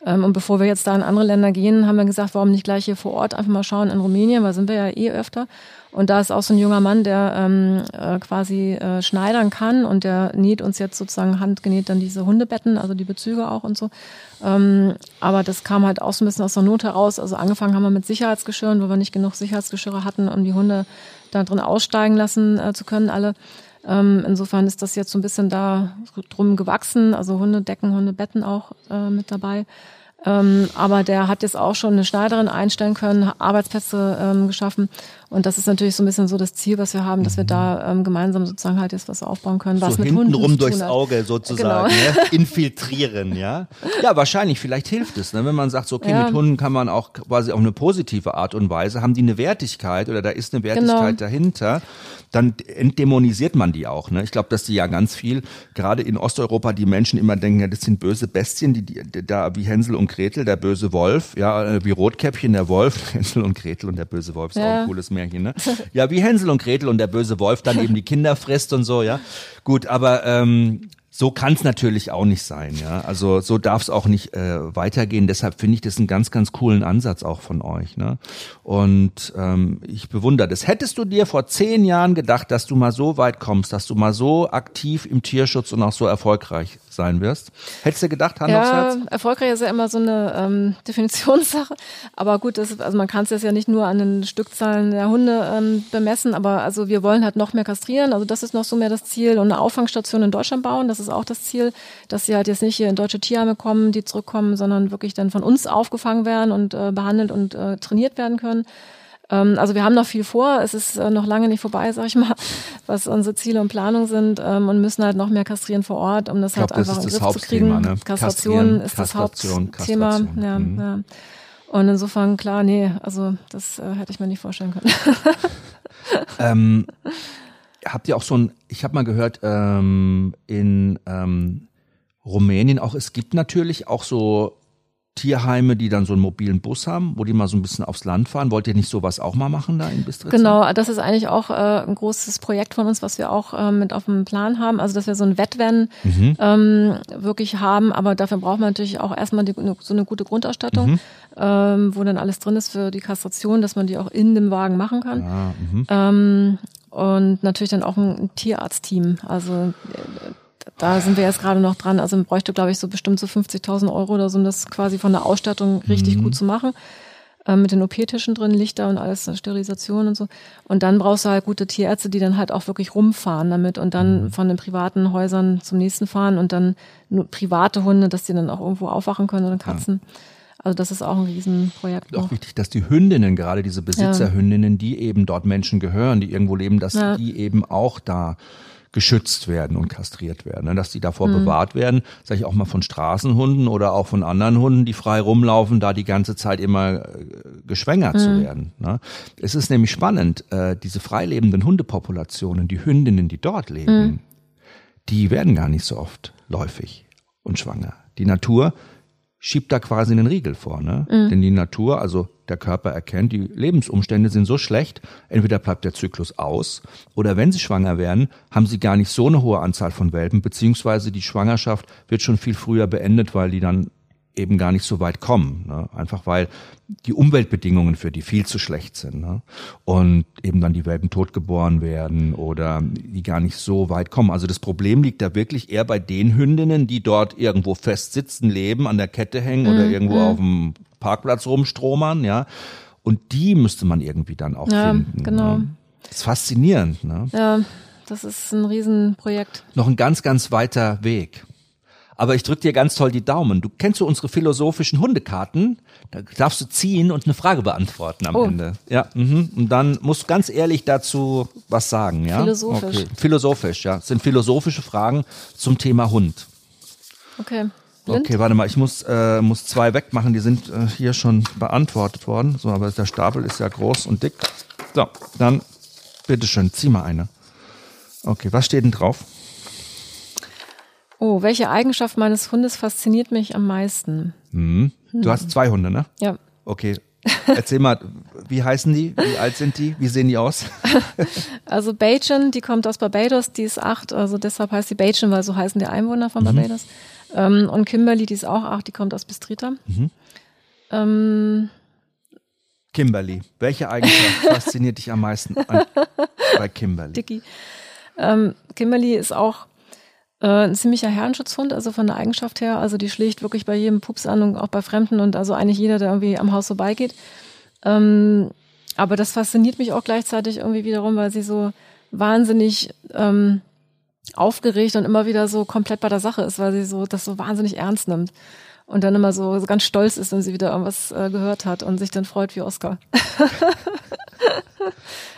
ähm, und bevor wir jetzt da in andere Länder gehen, haben wir gesagt, warum nicht gleich hier vor Ort einfach mal schauen in Rumänien, weil sind wir ja eh öfter. Und da ist auch so ein junger Mann, der ähm, äh, quasi äh, schneidern kann und der näht uns jetzt sozusagen handgenäht dann diese Hundebetten, also die Bezüge auch und so. Ähm, aber das kam halt auch so ein bisschen aus der Not heraus. Also angefangen haben wir mit Sicherheitsgeschirren, wo wir nicht genug Sicherheitsgeschirre hatten, um die Hunde da drin aussteigen lassen äh, zu können, alle. Ähm, insofern ist das jetzt so ein bisschen da drum gewachsen, also Hundedecken, Hundebetten auch äh, mit dabei. Ähm, aber der hat jetzt auch schon eine Schneiderin einstellen können, Arbeitsplätze ähm, geschaffen. Und das ist natürlich so ein bisschen so das Ziel, was wir haben, dass wir da ähm, gemeinsam sozusagen halt jetzt was aufbauen können, was so mit Hunden zu durchs. Auge sozusagen, Genau. ne? infiltrieren, ja. Ja, wahrscheinlich, vielleicht hilft es, ne? wenn man sagt, so, okay, Ja. mit Hunden kann man auch quasi auf eine positive Art und Weise, haben die eine Wertigkeit oder da ist eine Wertigkeit Genau. dahinter, dann entdämonisiert man die auch. Ne? Ich glaube, dass die ja ganz viel, gerade in Osteuropa, die Menschen immer denken, ja, das sind böse Bestien, die, die, die da wie Hänsel und Gretel, der böse Wolf, ja, äh, wie Rotkäppchen, der Wolf, Hänsel und Gretel und der böse Wolf ist auch Ja. ein cooles Märchen, ne? Ja, wie Hänsel und Gretel und der böse Wolf dann eben die Kinder frisst und so, ja. Gut, aber ähm, so kann es natürlich auch nicht sein, ja. Also so darf es auch nicht äh, weitergehen. Deshalb finde ich das einen ganz, ganz coolen Ansatz auch von euch, ne? Und ähm, ich bewundere das. Hättest du dir vor zehn Jahren gedacht, dass du mal so weit kommst, dass du mal so aktiv im Tierschutz und auch so erfolgreich sein wirst? Hättest du gedacht, Hand aufs Ja, Herz? erfolgreich ist ja immer so eine ähm, Definitionssache. Aber gut, das, also man kann es jetzt ja nicht nur an den Stückzahlen der Hunde ähm, bemessen, aber also wir wollen halt noch mehr kastrieren. Also das ist noch so mehr das Ziel und eine Auffangstation in Deutschland bauen. Das ist auch das Ziel, dass sie halt jetzt nicht hier in deutsche Tierheime kommen, die zurückkommen, sondern wirklich dann von uns aufgefangen werden und äh, behandelt und äh, trainiert werden können. Ähm, also wir haben noch viel vor. Es ist äh, noch lange nicht vorbei, sag ich mal, was unsere Ziele und Planung sind ähm, und müssen halt noch mehr kastrieren vor Ort, um das Ich glaub, halt das einfach ist in den das Griff zu kriegen. Ne? Kastration ist das Hauptthema. Kastration. Ja, Mhm. ja. Und insofern, klar, nee, also das äh, hätte ich mir nicht vorstellen können. Ähm, habt ihr auch so ein, ich habe mal gehört, ähm, in ähm, Rumänien auch, es gibt natürlich auch so Tierheime, die dann so einen mobilen Bus haben, wo die mal so ein bisschen aufs Land fahren. Wollt ihr nicht sowas auch mal machen da in Bistritz? Genau, das ist eigentlich auch äh, ein großes Projekt von uns, was wir auch äh, mit auf dem Plan haben. Also, dass wir so ein Wettrennen Mhm. ähm, wirklich haben, aber dafür braucht man natürlich auch erstmal die, so eine gute Grundausstattung, Mhm. ähm, wo dann alles drin ist für die Kastration, dass man die auch in dem Wagen machen kann. Ah, mhm. Ähm, und natürlich dann auch ein Tierarztteam. Also äh, da sind wir jetzt gerade noch dran. Also man bräuchte, glaube ich, so bestimmt so 50.000 Euro oder so, um das quasi von der Ausstattung richtig Mhm. gut zu machen. äh, mit den OP-Tischen drin, Lichter und alles, Sterilisation und so. Und dann brauchst du halt gute Tierärzte, die dann halt auch wirklich rumfahren damit und dann mhm. von den privaten Häusern zum nächsten fahren und dann nur private Hunde, dass die dann auch irgendwo aufwachen können oder Katzen. Ja. Also das ist auch ein Riesenprojekt. Auch wichtig, dass die Hündinnen, gerade diese Besitzerhündinnen, die eben dort Menschen gehören, die irgendwo leben, dass ja. die eben auch da geschützt werden und kastriert werden, ne? dass die davor mhm. bewahrt werden, sage ich auch mal von Straßenhunden oder auch von anderen Hunden, die frei rumlaufen, da die ganze Zeit immer äh, geschwängert mhm. zu werden. Ne? Es ist nämlich spannend, äh, diese freilebenden Hundepopulationen, die Hündinnen, die dort leben, mhm. die werden gar nicht so oft läufig und schwanger. Die Natur schiebt da quasi einen Riegel vor, ne? Mhm. Denn die Natur, also der Körper erkennt, die Lebensumstände sind so schlecht, entweder bleibt der Zyklus aus oder wenn sie schwanger werden, haben sie gar nicht so eine hohe Anzahl von Welpen, beziehungsweise die Schwangerschaft wird schon viel früher beendet, weil die dann eben gar nicht so weit kommen. Ne? Einfach weil die Umweltbedingungen für die viel zu schlecht sind. Ne? Und eben dann die Welpen totgeboren werden oder die gar nicht so weit kommen. Also das Problem liegt da wirklich eher bei den Hündinnen, die dort irgendwo fest sitzen, leben, an der Kette hängen mhm. oder irgendwo mhm. auf dem Parkplatz rumstromern, ja. Und die müsste man irgendwie dann auch ja, finden. Genau. Ne? Das ist faszinierend, ne? Ja, das ist ein Riesenprojekt. Noch ein ganz, ganz weiter Weg. Aber ich drück dir ganz toll die Daumen. Du kennst du unsere philosophischen Hundekarten? Da darfst du ziehen und eine Frage beantworten am oh. Ende. Ja, mhm. und dann musst du ganz ehrlich dazu was sagen, ja? Philosophisch. Okay. Philosophisch, ja. Das sind philosophische Fragen zum Thema Hund. Okay. Blind? Okay, warte mal, ich muss, äh, muss zwei wegmachen, die sind äh, hier schon beantwortet worden. So, aber der Stapel ist ja groß und dick. So, dann bitteschön, zieh mal eine. Okay, was steht denn drauf? Oh, welche Eigenschaft meines Hundes fasziniert mich am meisten? Hm. Du hast zwei Hunde, ne? Ja. Okay. Erzähl mal, wie heißen die? Wie alt sind die? Wie sehen die aus? also Bajan, die kommt aus Barbados, die ist acht, also deshalb heißt sie Bajan, weil so heißen die Einwohner von mhm. Barbados. Ähm, und Kimberly, die ist auch acht, die kommt aus Bistrita. Mhm. Ähm, Kimberly, welche Eigenschaft fasziniert dich am meisten an, bei Kimberly? Dicky. Ähm, Kimberly ist auch ein ziemlicher Herrenschutzhund, also von der Eigenschaft her. Also die schlägt wirklich bei jedem Pups an und auch bei Fremden und also eigentlich jeder, der irgendwie am Haus vorbeigeht. Ähm, aber das fasziniert mich auch gleichzeitig irgendwie wiederum, weil sie so wahnsinnig ähm, aufgeregt und immer wieder so komplett bei der Sache ist, weil sie so das so wahnsinnig ernst nimmt und dann immer so, so ganz stolz ist, wenn sie wieder irgendwas äh, gehört hat und sich dann freut wie Oscar.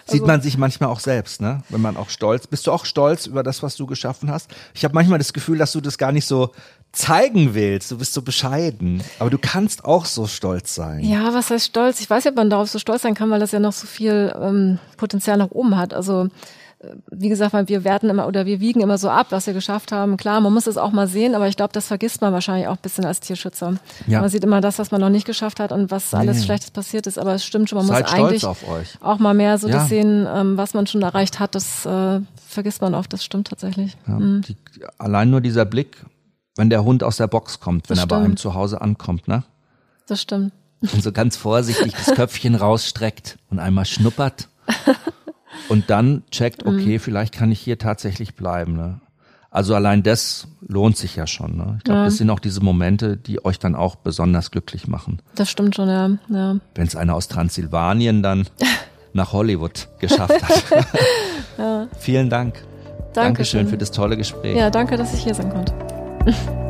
Sieht also, man sich manchmal auch selbst, ne? Wenn man auch stolz. Bist du auch stolz über das, was du geschaffen hast? Ich habe manchmal das Gefühl, dass du das gar nicht so zeigen willst. Du bist so bescheiden. Aber du kannst auch so stolz sein. Ja, was heißt stolz? Ich weiß ja, ob man darauf so stolz sein kann, weil das ja noch so viel ähm, Potenzial nach oben hat. Also wie gesagt, wir werten immer oder wir wiegen immer so ab, was wir geschafft haben. Klar, man muss es auch mal sehen, aber ich glaube, das vergisst man wahrscheinlich auch ein bisschen als Tierschützer. Ja. Man sieht immer das, was man noch nicht geschafft hat und was alles nee. Schlechtes passiert ist. Aber es stimmt schon, man Seid muss eigentlich auch mal mehr so ja. das sehen, ähm, was man schon erreicht hat. Das äh, vergisst man oft. Das stimmt tatsächlich. Ja, mhm. die, allein nur dieser Blick, wenn der Hund aus der Box kommt, wenn das er stimmt. bei einem zu Hause ankommt, ne? Das stimmt. Und so ganz vorsichtig das Köpfchen rausstreckt und einmal schnuppert. und dann checkt, mhm. okay, mhm. vielleicht kann ich hier tatsächlich bleiben. Ne? Also allein das lohnt sich ja schon. Ne? Ich glaube, ja. das sind auch diese Momente, die euch dann auch besonders glücklich machen. Das stimmt schon, ja. ja. Wenn es einer aus Transsilvanien dann nach Hollywood geschafft hat. ja. Vielen Dank. Danke Dankeschön für das tolle Gespräch. Ja, danke, dass ich hier sein konnte.